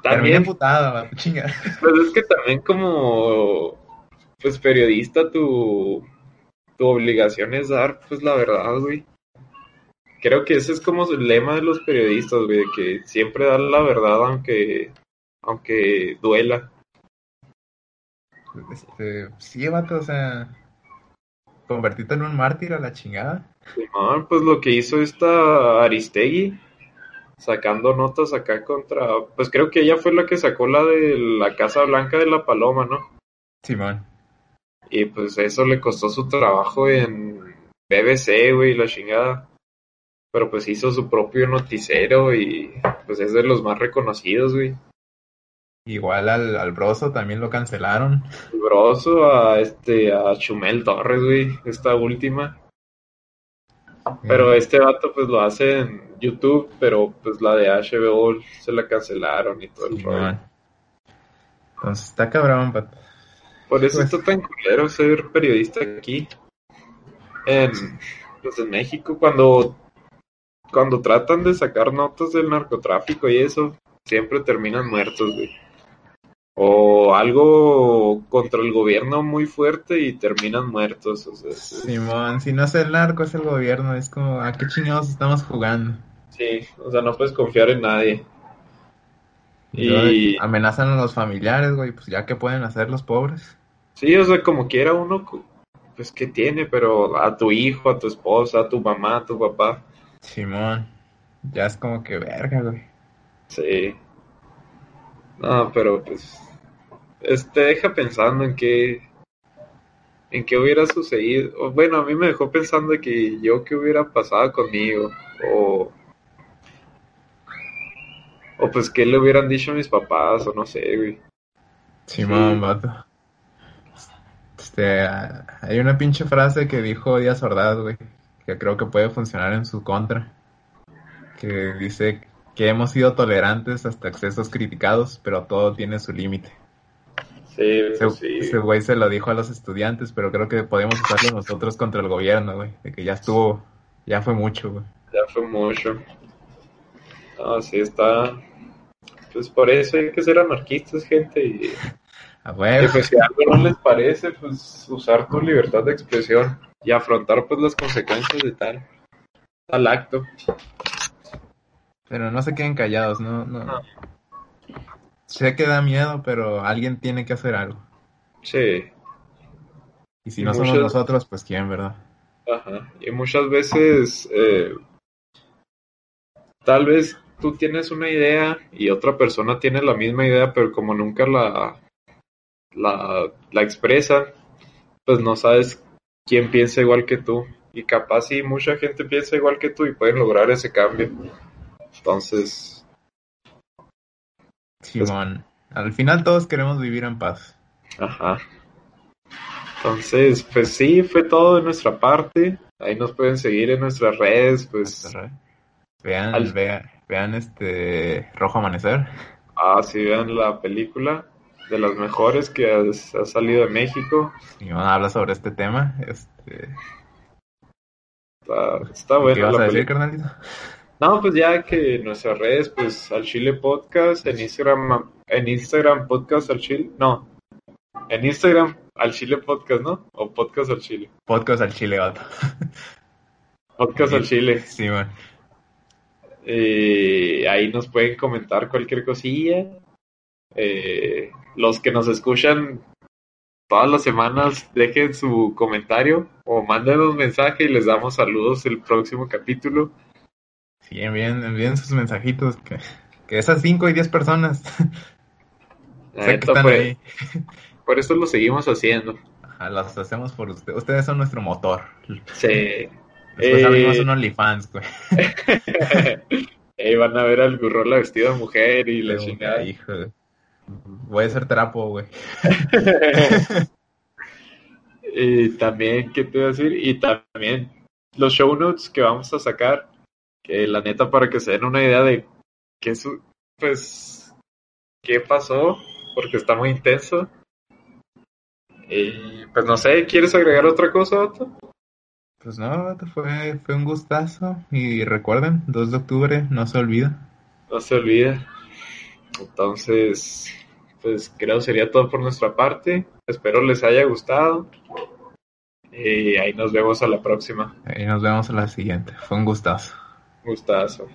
Terminé también, emputado, la chingada. pues es que también como pues periodista tu, tu obligación es dar pues la verdad, güey. Creo que ese es como el lema de los periodistas, güey, de que siempre dan la verdad aunque aunque duela. Este, sí, vato, o sea, convertirte en un mártir a la chingada. Simón, pues lo que hizo esta Aristegui, sacando notas acá contra, pues creo que ella fue la que sacó la de la Casa Blanca de la Paloma, ¿no? Simón. Y pues eso le costó su trabajo en BBC, güey, la chingada. Pero pues hizo su propio noticiero y pues es de los más reconocidos, güey. Igual al, al broso también lo cancelaron. Broso a este, a Chumel Torres, güey, esta última. Pero Eh, este vato pues lo hace en YouTube, pero pues la de HBO se la cancelaron y todo el rollo. Entonces está cabrón, vato. Por eso Pues- está tan culero ser periodista aquí. En, pues en México, cuando, cuando tratan de sacar notas del narcotráfico y eso, siempre terminan muertos, güey. O algo contra el gobierno muy fuerte y terminan muertos. O sea, es- Simón, si no es el narco, es el gobierno. Es como, ¿a qué chingados estamos jugando? sí, o sea, no puedes confiar en nadie. Y Y amenazan a los familiares, güey. Pues ya que pueden hacer los pobres. sí, o sea, como quiera uno, pues que tiene, pero a tu hijo, a tu esposa, a tu mamá, a tu papá. Simón. Ya es como que verga, güey. Sí. No, pero pues es- te deja pensando en qué en qué hubiera sucedido. O, bueno, a mí me dejó pensando que yo qué hubiera pasado conmigo o o pues qué le hubieran dicho a mis papás o no sé, güey. Simón, Sí. vato. Este, hay una pinche frase que dijo Díaz Ordaz, güey, que creo que puede funcionar en su contra. Que dice que hemos sido tolerantes hasta excesos criticados, pero todo tiene su límite. Sí, Ese, sí. ese güey se lo dijo a los estudiantes, pero creo que podemos usarlo nosotros contra el gobierno, güey. De que ya estuvo, ya fue mucho, güey. Ya fue mucho. No, sí está pues por eso hay que ser anarquistas, gente, y A Y huevo. pues si algo no les parece, pues usar tu libertad de expresión y afrontar pues las consecuencias de tal, tal acto. Pero no se queden callados, no, no. No. Sé que da miedo, pero alguien tiene que hacer algo. Sí, Y si Y no somos nosotros, pues quién, ¿verdad? ajá. Y muchas veces eh, tal vez tú tienes una idea y otra persona tiene la misma idea, pero como nunca la, la, la expresan, pues no sabes quién piensa igual que tú. Y capaz sí, mucha gente piensa igual que tú y pueden lograr ese cambio. Entonces, Simón, al final todos queremos vivir en paz. ajá. Entonces, pues sí, fue todo de nuestra parte. Ahí nos pueden seguir en nuestras redes, pues, Vean, Al- vean, vean este Rojo Amanecer. ah, si vean la película de las mejores que ha, salido de México. Simón habla sobre este tema. Este, Está, está ¿Qué vas la a decir, carnalito? No, pues ya que nuestras redes, pues al Chile Podcast, en Instagram, en Instagram Podcast al Chile, no, en Instagram al Chile Podcast, ¿no? O Podcast al Chile. Podcast al chile, vato. Podcast al Chile. Simón. Eh, ahí nos pueden comentar cualquier cosilla. Eh, los que nos escuchan todas las semanas, dejen su comentario o manden un mensaje y les damos saludos el próximo capítulo. Sí, envíen, envíen sus mensajitos. Que, que esas 5 y 10 personas están por, ahí. por eso lo seguimos haciendo. Ajá, las hacemos por ustedes. Ustedes son nuestro motor. Sí. Después Eh, abrimos un OnlyFans, güey. Ey, van a ver al Gurrola vestido de mujer y la chingada. hijo, Voy a ser trapo, güey. y también, ¿qué te voy a decir? Y también los show notes que vamos a sacar, que la neta para que se den una idea de qué su, pues, qué pasó, porque está muy intenso. Y pues no sé, ¿quieres agregar otra cosa, Otto? Pues no, fue, fue un gustazo. Y recuerden, 2 de octubre, no se olvida. No se olvide. Entonces, pues creo sería todo por nuestra parte. Espero les haya gustado. Y ahí nos vemos a la próxima. Y nos vemos a la siguiente. Fue un gustazo. Gustazo.